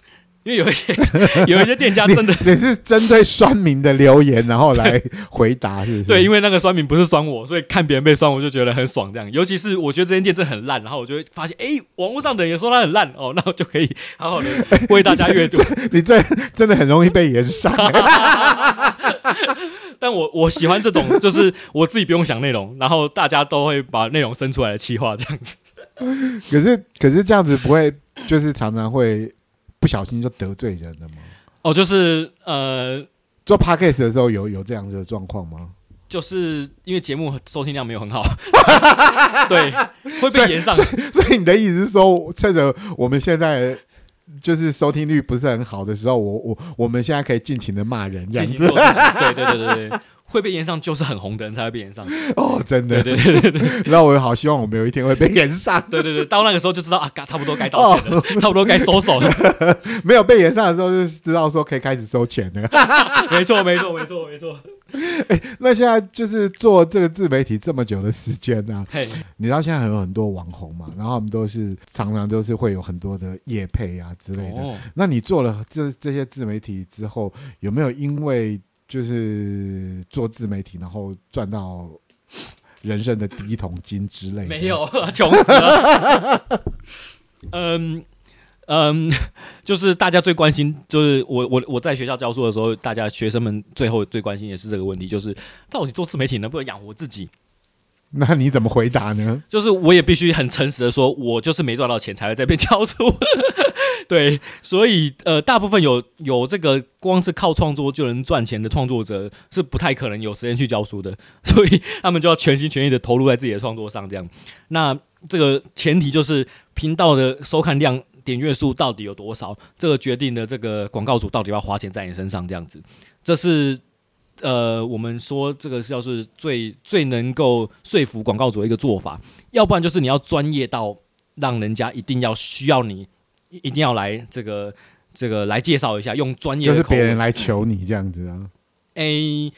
因为有一些 有一些店家真的你，你是针对酸民的留言然后来回答，是不是？对，因为那个酸民不是酸我，所以看别人被酸，我就觉得很爽。这样，尤其是我觉得这间店真的很烂，然后我就会发现，哎，网络上的人也说它很烂哦，那我就可以好好的为大家阅读。你这真的很容易被延上。但我我喜欢这种，就是我自己不用想内容，然后大家都会把内容生出来的企划这样子。可是可是这样子不会，就是常常会。不小心就得罪人了吗？哦，就是呃，做 podcast 的时候有有这样子的状况吗？就是因为节目收听量没有很好，对，会被延上所。所以你的意思是说，趁着我们现在就是收听率不是很好的时候，我我我们现在可以尽情的骂人，这样子。对对对对对。会被延上，就是很红的人才会被延上 哦，真的，对对对对对。那我好希望我们有一天会被延上，对对对，到那个时候就知道啊，差不多该道歉了，哦、差不多该收手了。没有被延上的时候，就知道说可以开始收钱了。没错，没错，没错，没错。哎，那现在就是做这个自媒体这么久的时间呢、你知道现在还有很多网红嘛，然后我们都是常常都是会有很多的业配啊之类的。哦、那你做了这这些自媒体之后，有没有因为？就是做自媒体，然后赚到人生的第一桶金之类的。没有，穷死了。嗯 嗯，就是大家最关心，就是我我我在学校教书的时候，大家学生们最后最关心也是这个问题，就是到底做自媒体能不能养活自己？那你怎么回答呢？就是我也必须很诚实的说，我就是没赚到钱才会在这边教书。对，所以呃，大部分有有这个光是靠创作就能赚钱的创作者是不太可能有时间去教书的，所以他们就要全心全意的投入在自己的创作上。这样，那这个前提就是频道的收看量、点阅数到底有多少，这个决定了这个广告主到底要花钱在你身上。这样子，这是。呃，我们说这个是要是最最能够说服广告主的一个做法，要不然就是你要专业到让人家一定要需要你，一定要来这个这个来介绍一下，用专业就是别人来求你这样子啊。A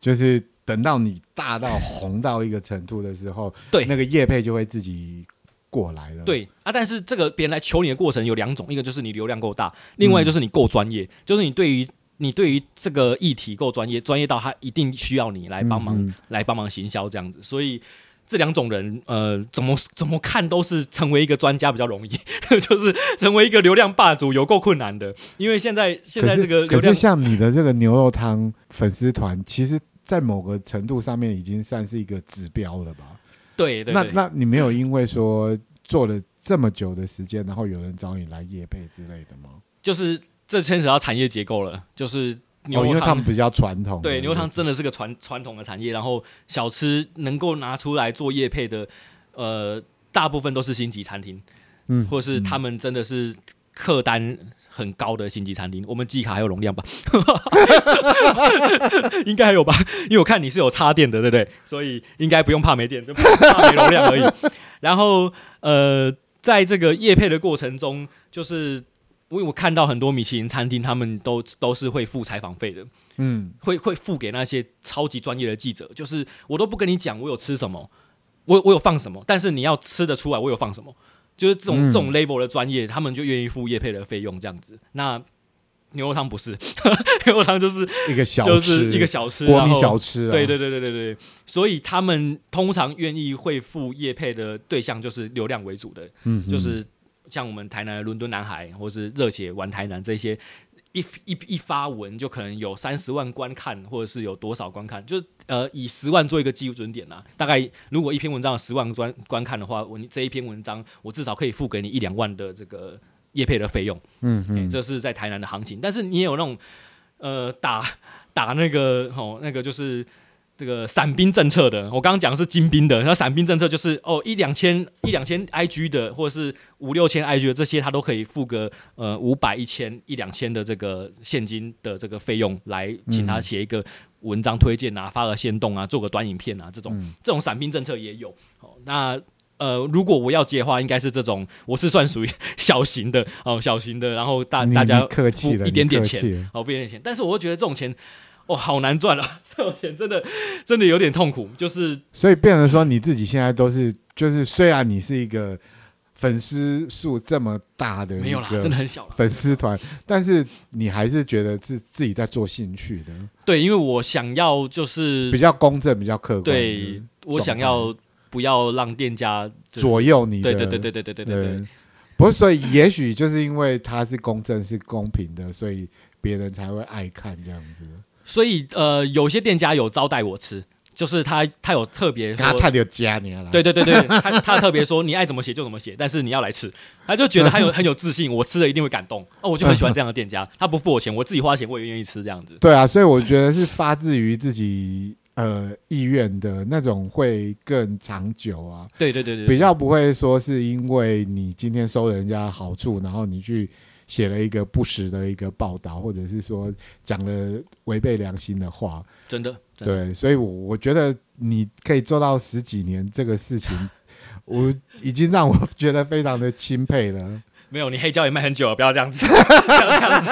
就是等到你大到红到一个程度的时候，对那个业配就会自己过来了。对啊，但是这个别人来求你的过程有两种，一个就是你流量够大，另外就是你够专业，嗯、就是你对于。你对于这个议题够专业，专业到他一定需要你来帮忙，嗯、来帮忙行销这样子。所以这两种人，呃，怎么怎么看都是成为一个专家比较容易，就是成为一个流量霸主有够困难的。因为现在现在这个流量，可是像你的这个牛肉汤粉丝团，其实，在某个程度上面已经算是一个指标了吧？对对，对。那那你没有因为说做了这么久的时间，然后有人找你来夜配之类的吗？就是。这牵扯到产业结构了，就是牛肉汤，哦、因为他们比较传统。对，牛肉汤真的是个传传统的产业。然后小吃能够拿出来做业配的，呃，大部分都是星级餐厅，嗯，或是他们真的是客单很高的星级餐厅。我们季卡还有容量吧？应该还有吧？因为我看你是有插电的，对不对？所以应该不用怕没电，就怕没容量而已。然后呃，在这个夜配的过程中，就是。因为我看到很多米其林餐厅，他们都都是会付采访费的，嗯，会会付给那些超级专业的记者，就是我都不跟你讲我有吃什么，我我有放什么，但是你要吃得出来我有放什么，就是这种、嗯、这种 label 的专业，他们就愿意付业配的费用这样子。那牛肉汤不是，牛肉汤就是一个小吃，就是一个小吃，国民小吃、啊，对对对对对对，所以他们通常愿意会付业配的对象就是流量为主的，嗯，就是。像我们台南的伦敦男孩，或是热血玩台南这些，一一一发文就可能有三十万观看，或者是有多少观看，就是呃以十万做一个基准点啦。大概如果一篇文章有十万观观看的话，我这一篇文章我至少可以付给你一两万的这个业配的费用。嗯嗯、欸，这是在台南的行情。但是你也有那种呃打打那个哦那个就是。这个散兵政策的，我刚刚讲的是精兵的，那散兵政策就是哦一两千一两千 IG 的，或者是五六千 IG 的这些，他都可以付个呃五百一千一两千的这个现金的这个费用来请他写一个文章推荐啊，发个限动啊，做个短影片啊，这种、嗯、这种伞兵政策也有。哦，那呃如果我要接的话，应该是这种，我是算属于小型的哦，小型的，然后大大家客气一点点钱，哦，付一点点钱，但是我会觉得这种钱。哦，好难赚啊！这种钱真的真的有点痛苦，就是所以变成说你自己现在都是，就是虽然你是一个粉丝数这么大的没有啦，真的很小了粉丝团，但是你还是觉得是自己在做兴趣的。对，因为我想要就是比较公正、比较客观。对，我想要不要让店家左右你的。对对对对对对对对。不是，所以也许就是因为他是公正、是公平的，所以别人才会爱看这样子。所以呃，有些店家有招待我吃。就是他，他有特别说，他特别加你对对对对，他他特别说，你爱怎么写就怎么写，但是你要来吃，他就觉得他有 很有自信，我吃了一定会感动哦，我就很喜欢这样的店家，他不付我钱，我自己花钱我也愿意吃这样子。对啊，所以我觉得是发自于自己呃意愿的那种会更长久啊。对对对对，比较不会说是因为你今天收了人家好处，然后你去。写了一个不实的一个报道，或者是说讲了违背良心的话，真的，对，所以我我觉得你可以做到十几年这个事情，我已经让我觉得非常的钦佩了。没有，你黑胶也卖很久了，不要这样子，不要这样子。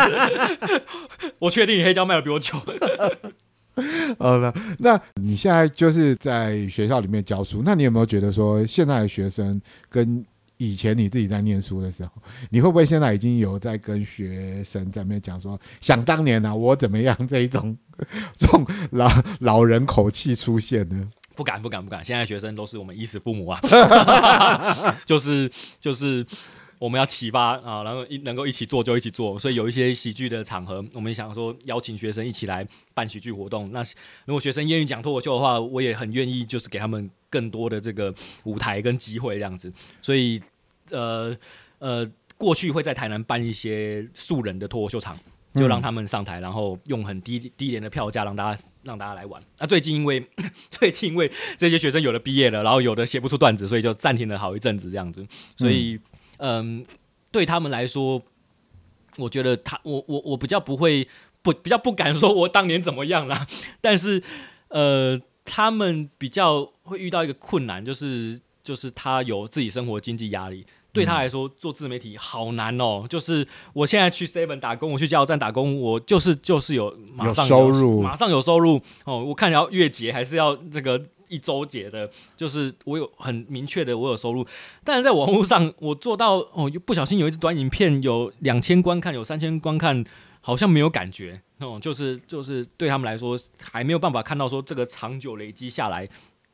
我确定你黑胶卖了比我久。好了，那你现在就是在学校里面教书，那你有没有觉得说现在的学生跟以前你自己在念书的时候，你会不会现在已经有在跟学生在面讲说，想当年呢、啊，我怎么样这一种这种老老人口气出现呢？不敢不敢不敢，现在学生都是我们衣食父母啊，就 是就是。我们要启发啊，然后一能够一起做就一起做，所以有一些喜剧的场合，我们想说邀请学生一起来办喜剧活动。那如果学生愿意讲脱口秀的话，我也很愿意，就是给他们更多的这个舞台跟机会这样子。所以呃呃，过去会在台南办一些素人的脱口秀场，就让他们上台，然后用很低低廉的票价让大家让大家来玩。那最近因为 最近因为这些学生有的毕业了，然后有的写不出段子，所以就暂停了好一阵子这样子。所以。嗯嗯，对他们来说，我觉得他我我我比较不会不比较不敢说我当年怎么样啦，但是呃，他们比较会遇到一个困难，就是就是他有自己生活经济压力，对他来说做自媒体好难哦。就是我现在去 Seven 打工，我去加油站打工，我就是就是有马上有，有收入，马上有收入哦。我看要月结还是要这个。一周结的，就是我有很明确的我有收入，但是在网络上我做到哦，不小心有一支短影片有两千观看，有三千观看，好像没有感觉哦，就是就是对他们来说还没有办法看到说这个长久累积下来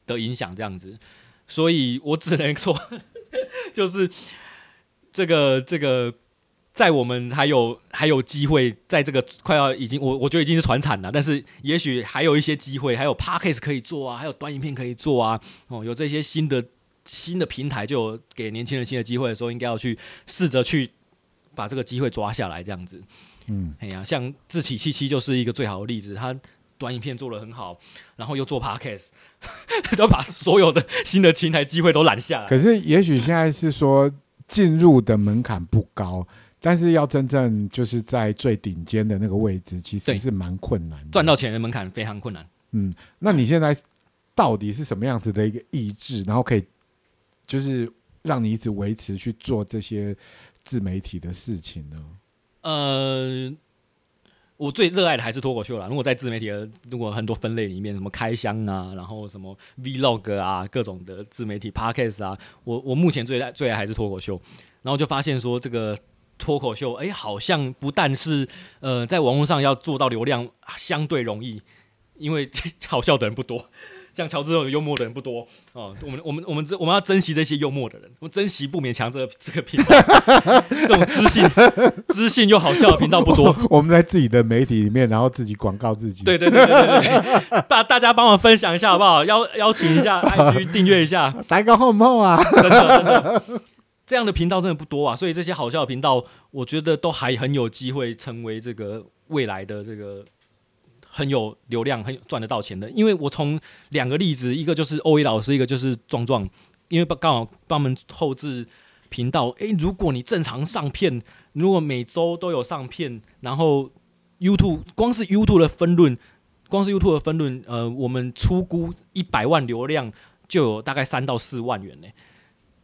的影响这样子，所以我只能说 就是这个这个。在我们还有还有机会，在这个快要已经我我觉得已经是传产了，但是也许还有一些机会，还有 Podcast 可以做啊，还有短影片可以做啊，哦，有这些新的新的平台，就有给年轻人新的机会的时候，应该要去试着去把这个机会抓下来，这样子。嗯，哎呀、啊，像志祺七七就是一个最好的例子，他短影片做的很好，然后又做 Podcast，就把所有的新的平台机会都揽下来。可是也许现在是说进入的门槛不高。但是要真正就是在最顶尖的那个位置，其实是蛮困难的。赚到钱的门槛非常困难。嗯，那你现在到底是什么样子的一个意志，然后可以就是让你一直维持去做这些自媒体的事情呢？呃，我最热爱的还是脱口秀啦。如果在自媒体的，如果很多分类里面，什么开箱啊，然后什么 Vlog 啊，各种的自媒体 Podcast 啊，我我目前最爱最爱还是脱口秀。然后就发现说这个。脱口秀，哎、欸，好像不但是呃，在网络上要做到流量相对容易，因为好笑的人不多，像乔治这种幽默的人不多哦。我们我们我们我们要珍惜这些幽默的人，我们珍惜不勉强这个这个频道，这种知性知性又好笑的频道不多。我们在自己的媒体里面，然后自己广告自己。对对对对对对，大大家帮我分享一下好不好？邀邀请一下，IG 订阅一下，大家好不好啊？真的真的。这样的频道真的不多啊，所以这些好笑的频道，我觉得都还很有机会成为这个未来的这个很有流量、很赚得到钱的。因为我从两个例子，一个就是欧一老师，一个就是壮壮，因为刚好帮我们后置频道。诶，如果你正常上片，如果每周都有上片，然后 YouTube 光是 YouTube 的分论，光是 YouTube 的分论，呃，我们初估一百万流量就有大概三到四万元呢。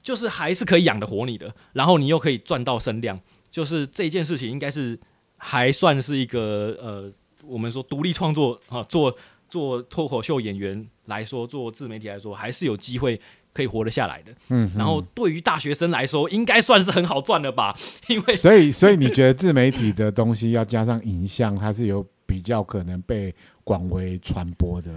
就是还是可以养得活你的，然后你又可以赚到声量，就是这件事情应该是还算是一个呃，我们说独立创作啊，做做脱口秀演员来说，做自媒体来说，还是有机会可以活得下来的。嗯，然后对于大学生来说，应该算是很好赚的吧？因为所以所以你觉得自媒体的东西要加上影像，它是有比较可能被广为传播的？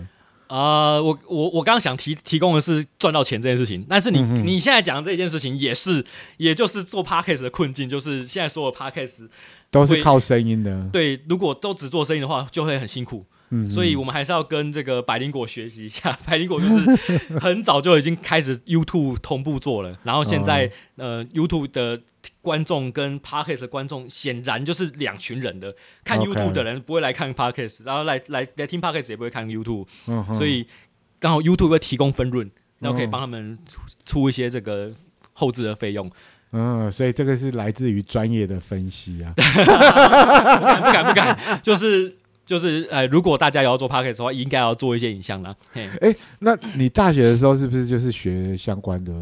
啊、呃，我我我刚刚想提提供的是赚到钱这件事情，但是你、嗯、你现在讲的这件事情也是，也就是做 podcast 的困境，就是现在所有 podcast 都是靠声音的。对，如果都只做声音的话，就会很辛苦。嗯，所以我们还是要跟这个百灵果学习一下。百灵果就是很早就已经开始 YouTube 同步做了，然后现在、哦、呃 YouTube 的观众跟 Podcast 的观众显然就是两群人的。看 YouTube 的人不会来看 Podcast，然后来来来听 Podcast 也不会看 YouTube，、嗯、所以刚好 YouTube 会提供分润，然后可以帮他们出出一些这个后置的费用。嗯，所以这个是来自于专业的分析啊。不敢不敢，就是。就是呃，如果大家要做 podcast 的话，应该要做一些影像啦。哎、欸，那你大学的时候是不是就是学相关的？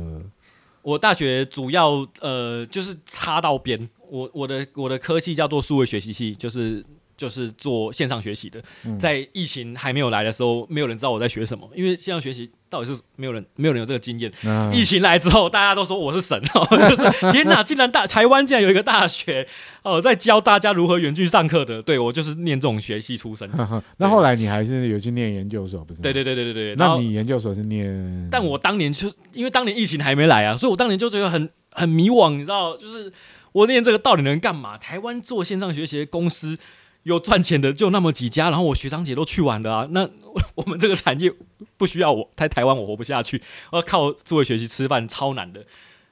我大学主要呃就是插到边，我我的我的科系叫做数位学习系，就是。就是做线上学习的，在疫情还没有来的时候，没有人知道我在学什么，因为线上学习到底是没有人没有人有这个经验。嗯、疫情来之后，大家都说我是神 哦，就是天哪，竟然大台湾竟然有一个大学哦、呃，在教大家如何远距上课的。对，我就是念这种学系出身。那后来你还是有去念研究所，不是？对对对对对对。那你研究所是念？但我当年就因为当年疫情还没来啊，所以我当年就觉得很很迷惘，你知道，就是我念这个到底能干嘛？台湾做线上学习的公司。有赚钱的就那么几家，然后我学长姐都去完了啊。那 我们这个产业不需要我，在台湾我活不下去，我要靠智慧学习吃饭，超难的。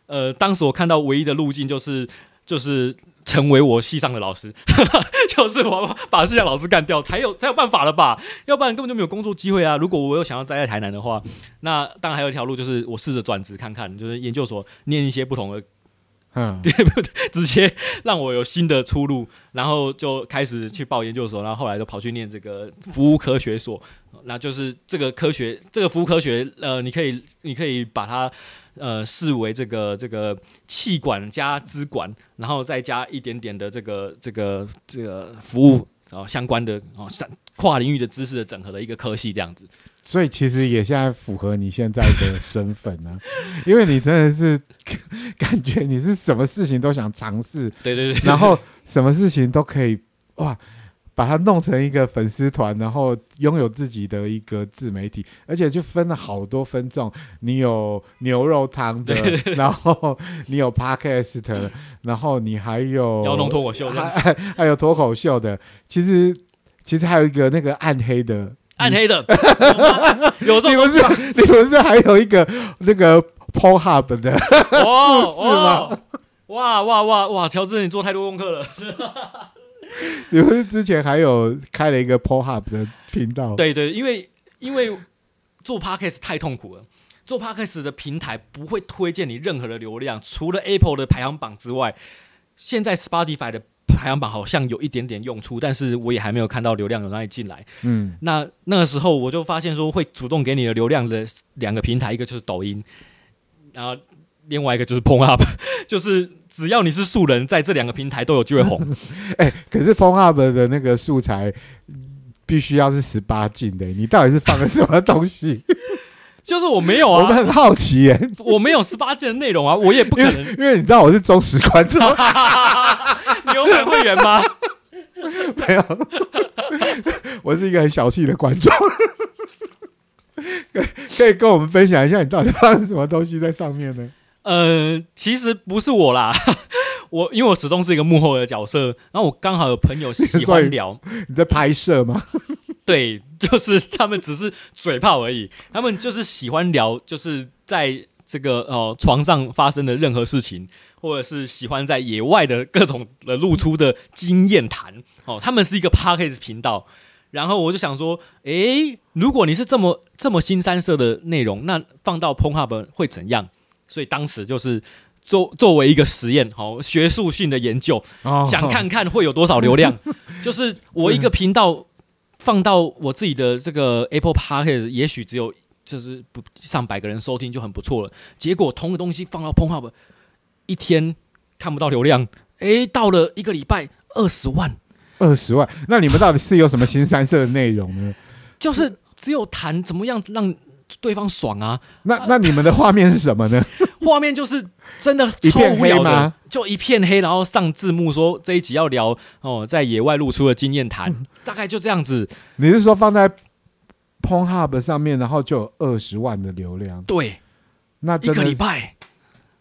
呃，当时我看到唯一的路径就是就是成为我系上的老师，就是我把系上老师干掉，才有才有办法了吧？要不然根本就没有工作机会啊。如果我有想要待在台南的话，那当然还有一条路，就是我试着转职看看，就是研究所念一些不同的。嗯，对不对？直接让我有新的出路，然后就开始去报研究所，然后后来就跑去念这个服务科学所，那就是这个科学，这个服务科学，呃，你可以，你可以把它呃视为这个这个气管加支管，然后再加一点点的这个这个这个服务啊、呃、相关的啊三、跨领域的知识的整合的一个科系这样子。所以其实也现在符合你现在的身份呢、啊，因为你真的是 感觉你是什么事情都想尝试，对对对，然后什么事情都可以哇，把它弄成一个粉丝团，然后拥有自己的一个自媒体，而且就分了好多分众，你有 牛肉汤的，对对对，然后你有 podcast 的，然后你还有要弄脱口秀的，还还有脱口秀的，其实其实还有一个那个暗黑的。暗黑的 有这种，你不是你不是还有一个那个 PornHub 的哇 故事吗？哇哇哇哇！乔治，你做太多功课了。你不是之前还有开了一个 PornHub 的频道？对对，因为因为做 Podcast 太痛苦了，做 Podcast 的平台不会推荐你任何的流量，除了 Apple 的排行榜之外，现在 Spotify 的。排行榜好像有一点点用处，但是我也还没有看到流量有哪里进来。嗯，那那个时候我就发现说，会主动给你的流量的两个平台，一个就是抖音，然后另外一个就是 PornHub，就是只要你是素人，在这两个平台都有机会红。哎、欸，可是 PornHub 的那个素材必须要是十八禁的，你到底是放了什么东西？就是我没有啊，我们很好奇耶、欸，我没有十八禁的内容啊，我也不可能，因为，因为你知道我是忠实观众，你有买会员吗？没有，我是一个很小气的观众，可可以跟我们分享一下你到底放什么东西在上面呢？呃，其实不是我啦，我因为我始终是一个幕后的角色，然后我刚好有朋友喜欢聊，你在拍摄吗？对，就是他们只是嘴炮而已，他们就是喜欢聊，就是在这个哦床上发生的任何事情，或者是喜欢在野外的各种的露出的经验谈哦。他们是一个 p a r k a s t 频道，然后我就想说，诶，如果你是这么这么新三色的内容，那放到 PornHub 会怎样？所以当时就是作作为一个实验，好、哦、学术性的研究，哦、想看看会有多少流量，就是我一个频道。放到我自己的这个 Apple Podcast，也许只有就是不上百个人收听就很不错了。结果同个东西放到 PornHub，一天看不到流量，哎，到了一个礼拜二十万，二十万。那你们到底是有什么新三色的内容呢？就是只有谈怎么样让对方爽啊。那那你们的画面是什么呢？画面就是真的一片黑吗？就一片黑，然后上字幕说这一集要聊哦，在野外露出的经验谈，大概就这样子。你是说放在 Pornhub 上面，然后就有二十万的流量？对，那一个礼拜，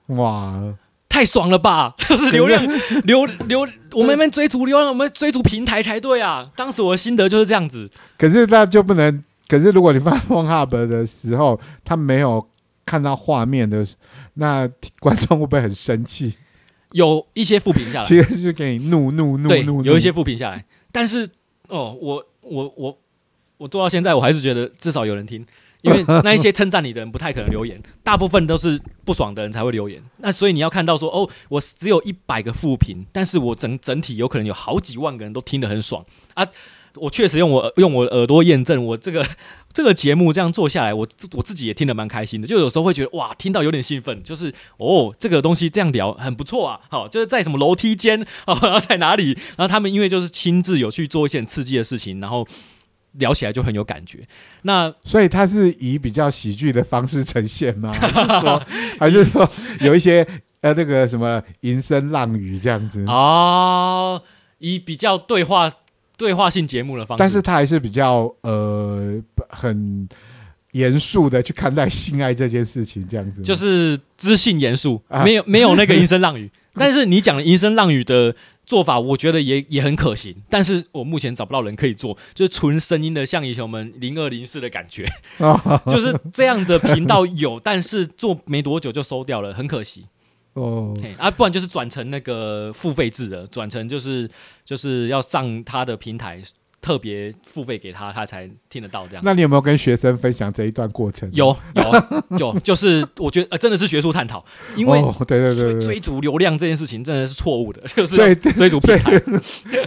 哇，太爽了吧！就是流量流流，我们没追逐流量，我们追逐平台才对啊。当时我的心得就是这样子。可是那就不能，可是如果你放 Pornhub 的时候，他没有看到画面的，那观众会不会很生气？有一些负评下来，其实是给你怒怒怒怒，有一些负评下来。但是哦，我我我我做到现在，我还是觉得至少有人听，因为那一些称赞你的人不太可能留言，大部分都是不爽的人才会留言。那所以你要看到说，哦，我只有一百个负评，但是我整整体有可能有好几万个人都听得很爽啊。我确实用我用我耳朵验证，我这个这个节目这样做下来，我我自己也听得蛮开心的。就有时候会觉得哇，听到有点兴奋，就是哦，这个东西这样聊很不错啊。好，就是在什么楼梯间 啊，然后在哪里，然后他们因为就是亲自有去做一些很刺激的事情，然后聊起来就很有感觉。那所以他是以比较喜剧的方式呈现吗？还是说，还是说有一些呃那个什么银声浪语这样子哦，以比较对话。对话性节目的方式，但是他还是比较呃很严肃的去看待性爱这件事情，这样子就是知性严肃，没有没有那个 淫声浪语。但是你讲的淫声浪语的做法，我觉得也也很可行。但是我目前找不到人可以做，就是纯声音的，像以前我们零二零四的感觉，就是这样的频道有，但是做没多久就收掉了，很可惜。哦，啊，不然就是转成那个付费制的，转成就是就是要上他的平台，特别付费给他，他才听得到这样。那你有没有跟学生分享这一段过程？有有 有，就是我觉得呃，真的是学术探讨，因为对对对，追逐流量这件事情真的是错误的，就是追逐平台，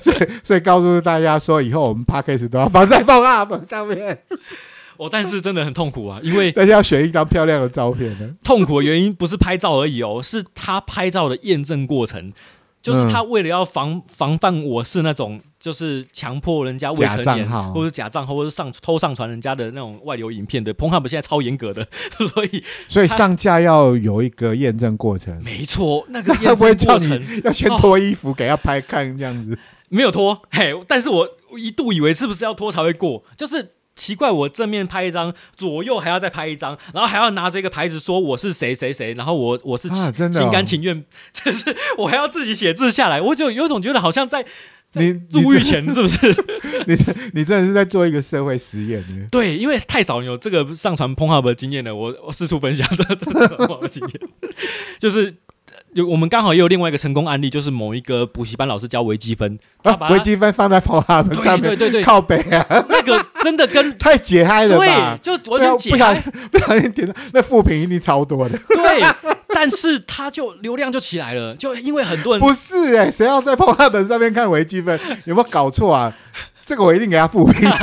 所以所以告诉大家说，以后我们 Podcast 都要放在 Pornhub 上面。哦，但是真的很痛苦啊，因为大家要选一张漂亮的照片呢。痛苦的原因不是拍照而已哦，是他拍照的验证过程，就是他为了要防防范我是那种就是强迫人家未成年或者假账号或者上偷上传人家的那种外流影片的，Pornhub 现在超严格的，所以所以上架要有一个验证过程。没错，那个 验证过程要先脱衣服给他拍看这样子，没有脱，嘿，但是我一度以为是不是要脱才会过，就是。奇怪，我正面拍一张，左右还要再拍一张，然后还要拿这个牌子说我是谁谁谁，然后我我是心甘情愿，就、是我还要自己写字下来，我就有种觉得好像在你入狱前 是不是？你你真的是在做一个社会实验呢？对，因为太少有这个上传 Pornhub 的经验了，我我四处分享的经验，就是。就我们刚好也有另外一个成功案例，就是某一个补习班老师教微积分，他把微积分放在 Pornhub 上面，对对对，靠北啊，那个真的跟 太解嗨了吧？对，就完全解嗨，不小心点到，那负评一定超多的。对，但是他就流量就起来了，就因为很多人不是哎、欸，谁要在 Pornhub 上面看微积分？有没有搞错啊？这个我一定给他复评。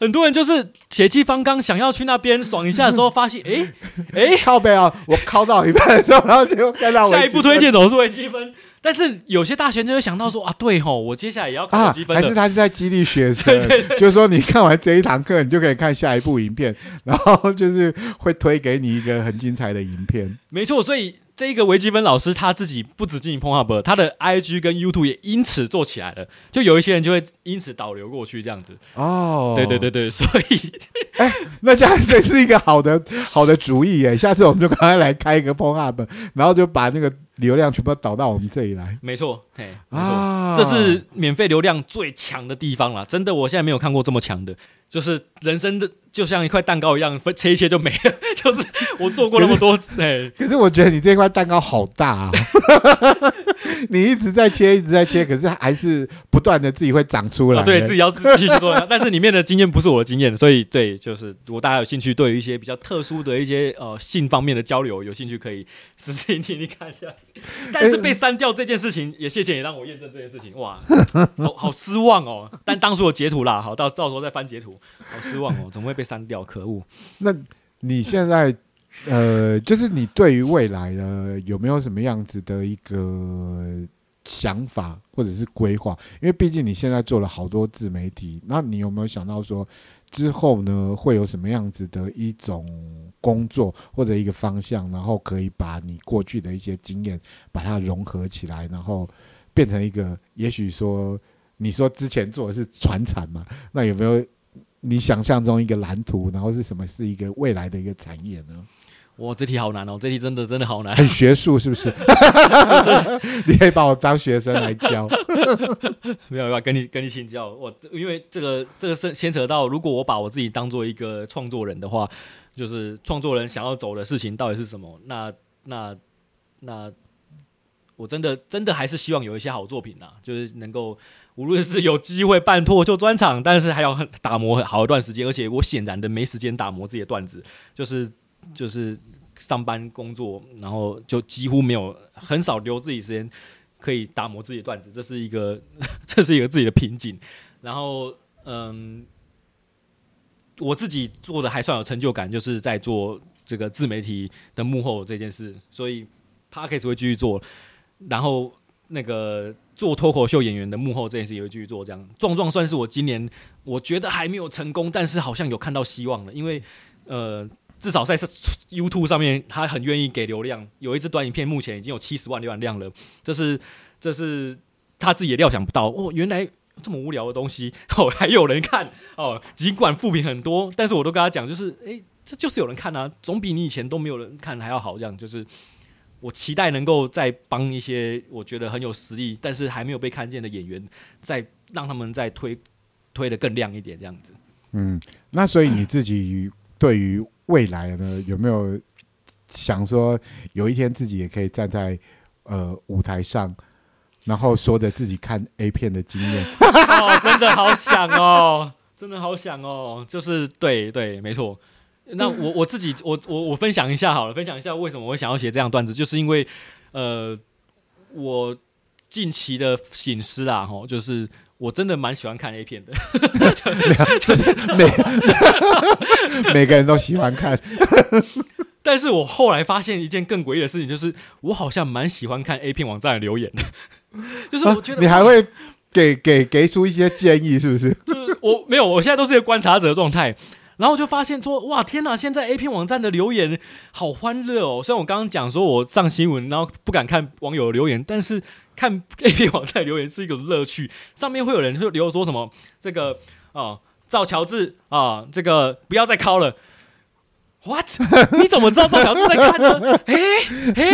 很多人就是血气方刚，想要去那边爽一下的时候，发现 哎哎，靠背啊！我靠到一半的时候，然后就看到下一步推荐总是微积分。但是有些大学生就会想到说啊，对吼，我接下来也要考微积分、啊、还是他是在激励学生，就是说你看完这一堂课，你就可以看下一部影片，然后就是会推给你一个很精彩的影片。没错，所以。这一个微积分老师他自己不止经营 Pornhub，他的 IG 跟 YouTube 也因此做起来了。就有一些人就会因此导流过去这样子。哦，对对对对，所以，哎，那这样这是一个好的好的主意耶。下次我们就赶快来开一个 Pornhub，然后就把那个流量全部导到我们这里来。没错，嘿，没错，啊，这是免费流量最强的地方了。真的，我现在没有看过这么强的。就是人生的就像一块蛋糕一样，分切一切就没了。就是我做过那么多，哎，可是我觉得你这块蛋糕好大啊！你一直在切，一直在切，可是还是不断的自己会长出来。对，自己要继续做，但是里面的经验不是我的经验，所以对，就是如果大家有兴趣，对于一些比较特殊的一些呃性方面的交流有兴趣，可以私信听听看一下。但是被删掉这件事情，也谢谢你让我验证这件事情。哇，好好失望哦！但当初我截图啦，好，到到时候再翻。截图，好失望哦！怎么会被删掉？可恶！那你现在，呃，就是你对于未来的有没有什么样子的一个想法或者是规划？因为毕竟你现在做了好多自媒体，那你有没有想到说之后呢会有什么样子的一种工作或者一个方向，然后可以把你过去的一些经验把它融合起来，然后变成一个，也许说你说之前做的是传产嘛，那有没有你想象中一个蓝图，然后是什么是一个未来的一个产业呢？哇，这题好难哦！这题真的真的好难，很学术是不是？你可以把我当学生来教。没有，没有，跟你跟你请教。我因为这个这个是牵扯到，如果我把我自己当做一个创作人的话，就是创作人想要走的事情到底是什么？那那那，我真的真的还是希望有一些好作品呐，就是能够无论是有机会办脱口秀专场，但是还要打磨好一段时间，而且我显然的没时间打磨自己的段子，就是。就是上班工作，然后就几乎没有很少留自己时间可以打磨自己的段子，这是一个 这是一个自己的瓶颈。然后，嗯，我自己做的还算有成就感，就是在做这个自媒体的幕后这件事，所以 Podcast 会继续做。然后，那个做脱口秀演员的幕后这件事也会继续做。这样，壮壮算是我今年我觉得还没有成功，但是好像有看到希望了，因为呃。至少在 YouTube 上面，他很愿意给流量。有一支短影片，目前已经有七十万浏览量了。这是这是他自己也料想不到哦，原来这么无聊的东西 哦还有人看哦。尽管负评很多，但是我都跟他讲，就是诶、这就是有人看啊，总比你以前都没有人看还要好。这样就是我期待能够再帮一些我觉得很有实力，但是还没有被看见的演员，再让他们再推推得更亮一点，这样子。嗯，那所以你自己对于。未来呢，有没有想说有一天自己也可以站在呃舞台上，然后说着自己看 A 片的经验？哦，真的好想哦，真的好想哦，就是对对，没错。那我我自己我我我分享一下好了，分享一下为什么我想要写这样段子，就是因为呃我近期的醒思啊，吼，就是。我真的蛮喜欢看 A 片的，就是每 每个人都喜欢看，但是我后来发现一件更诡异的事情，就是我好像蛮喜欢看 A 片网站的留言的，就是我觉得、啊、你还会给给给出一些建议，是不是？就是我没有，我现在都是一个观察者的状态。然后就发现说，哇，天哪！现在 A 片网站的留言好欢乐哦。虽然我刚刚讲说我上新闻，然后不敢看网友的留言，但是看 A 片网站留言是一个乐趣。上面会有人就留说什么这个啊，赵乔治啊，这个不要再考了。What？你怎么知道赵乔治在看呢？哎哎，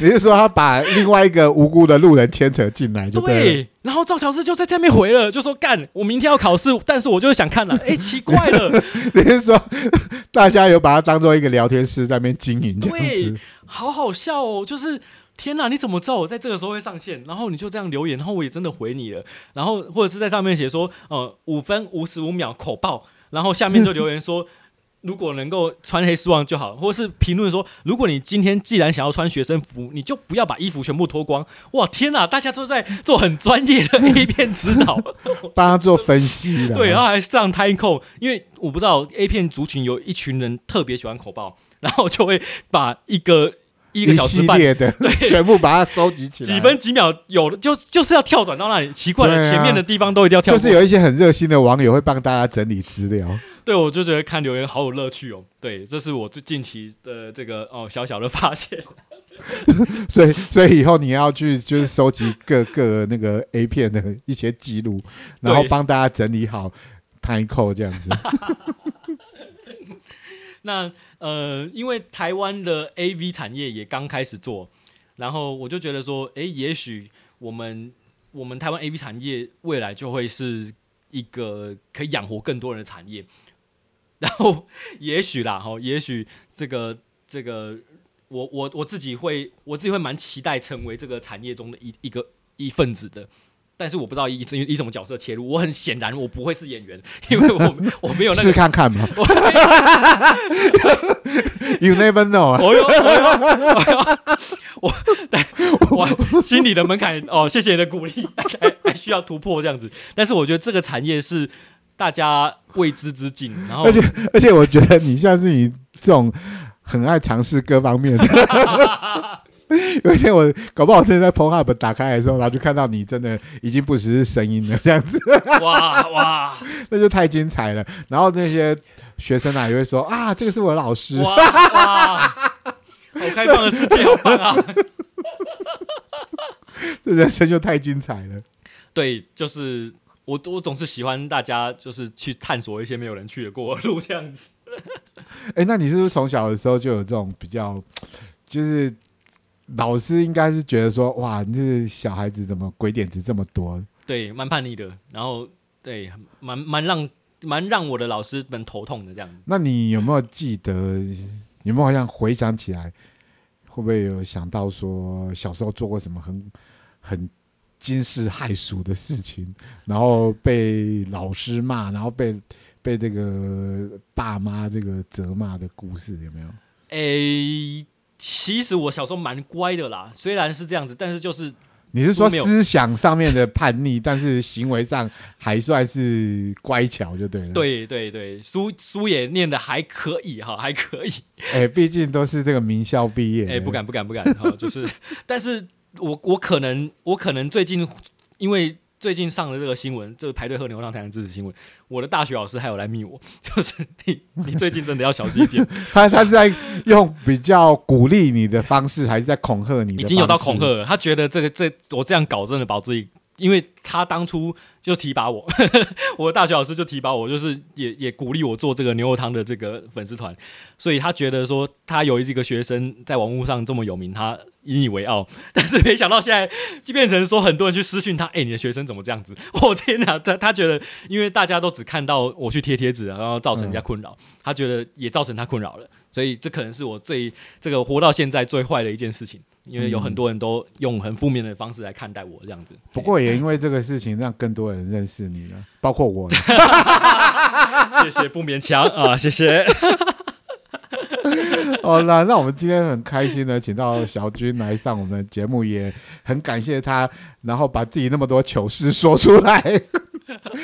你是说他把另外一个无辜的路人牵扯进来就对？对。然后赵乔治就在下面回了，就说干，我明天要考试，但是我就是想看了。哎，奇怪了，你是说大家有把它当做一个聊天室在那边经营？对，好好笑哦。就是天哪，你怎么知道我在这个时候会上线？然后你就这样留言，然后我也真的回你了。然后或者是在上面写说，呃，五分五十五秒口爆，然后下面就留言说。如果能够穿黑丝袜就好，或者是评论说，如果你今天既然想要穿学生服，你就不要把衣服全部脱光。哇，天哪！大家都在做很专业的 A 片指导，帮他做分析的。对，然后还上 t i m e c o 因为我不知道 A 片族群有一群人特别喜欢口爆，然后就会把一个一个小时半的 对全部把它收集起来，几分几秒有的就就是要跳转到那里，奇怪的、啊、前面的地方都一定要跳。就是有一些很热心的网友会帮大家整理资料。对，我就觉得看留言好有乐趣哦。对，这是我最近期的这个哦小小的发现。所以，所以以后你要去就是收集各个那个 A 片的一些记录，然后帮大家整理好 time code 这样子。那呃，因为台湾的 AV 产业也刚开始做，然后我就觉得说，哎，也许我们我们台湾 AV 产业未来就会是。一个可以养活更多人的产业，然后 也许啦，哈，也许这个这个，我我我自己会，我自己会蛮期待成为这个产业中的一一个一份子的，但是我不知道以以以什么角色切入，我很显然我不会是演员，因为我我没有那个试看看嘛，You never know 啊，我有我有我我心里的门槛哦，谢谢你的鼓励。需要突破这样子，但是我觉得这个产业是大家未知之境。然后，而且而且，我觉得你像是你这种很爱尝试各方面的，有一天我搞不好真的在 Pornhub 打开来的时候，然后就看到你真的已经不只是声音了，这样子，哇 哇，那就太精彩了。然后那些学生啊也会说啊，这个是我老师，哇哇，好开放的世界，好棒啊！这人生就太精彩了。对，就是我我总是喜欢大家就是去探索一些没有人去的过的路，这样子。哎，那你是不是从小的时候就有这种比较，就是？老师应该是觉得说，哇，你这小孩子怎么鬼点子这么多？对，蛮叛逆的，然后对，蛮蛮让蛮让我的老师们头痛的这样。那你有没有记得？有没有好像回想起来，会不会有想到说小时候做过什么很很惊世骇俗的事情，然后被老师骂，然后被被这个爸妈这个责骂的故事有没有？诶。其实我小时候蛮乖的啦，虽然是这样子，但是就是你是说思想上面的叛逆，但是行为上还算是乖巧，就对了。对对对，书书也念的还可以哈，还可以。哎、欸，毕竟都是这个名校毕业。哎、欸，不敢不敢不敢哈，就是，但是我我可能我可能最近因为。最近上的这个新闻，就是排队喝牛奶才能支持新闻。我的大学老师还有来密我，就是你，你最近真的要小心一点。他他是在用比较鼓励你的方式，还是在恐吓你？已经有到恐吓了。他觉得这个这我这样搞真的把自己，因为他当初就提拔我，我的大学老师就提拔我，就是也也鼓励我做这个牛肉汤的这个粉丝团，所以他觉得说他有一个学生在网络上这么有名，他。引以为傲，但是没想到现在就变成说很多人去私讯他，哎、你的学生怎么这样子？我天哪，他他觉得，因为大家都只看到我去贴贴纸，然后造成人家困扰，他觉得也造成他困扰了，所以这可能是我最这个活到现在最坏的一件事情，因为有很多人都用很负面的方式来看待我这样子。不过也因为这个事情，让更多人认识你了，包括我。谢谢，不勉强啊，谢谢。好了，那我们今天很开心的请到小军来上我们的节目，也很感谢他，然后把自己那么多糗事说出来。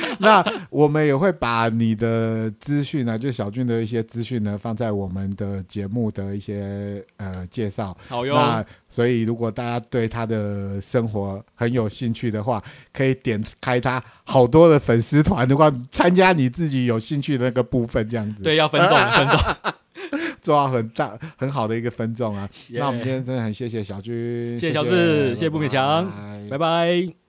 那我们也会把你的资讯呢，就小俊的一些资讯呢，放在我们的节目的一些呃介绍。好哟。那所以如果大家对他的生活很有兴趣的话，可以点开他好多的粉丝团的话，参加你自己有兴趣的那个部分，这样子。对，要分众，分众。做到很大很好的一个分众啊！Yeah. 那我们今天真的很谢谢小钧，谢谢小志，谢谢不勉强，拜拜。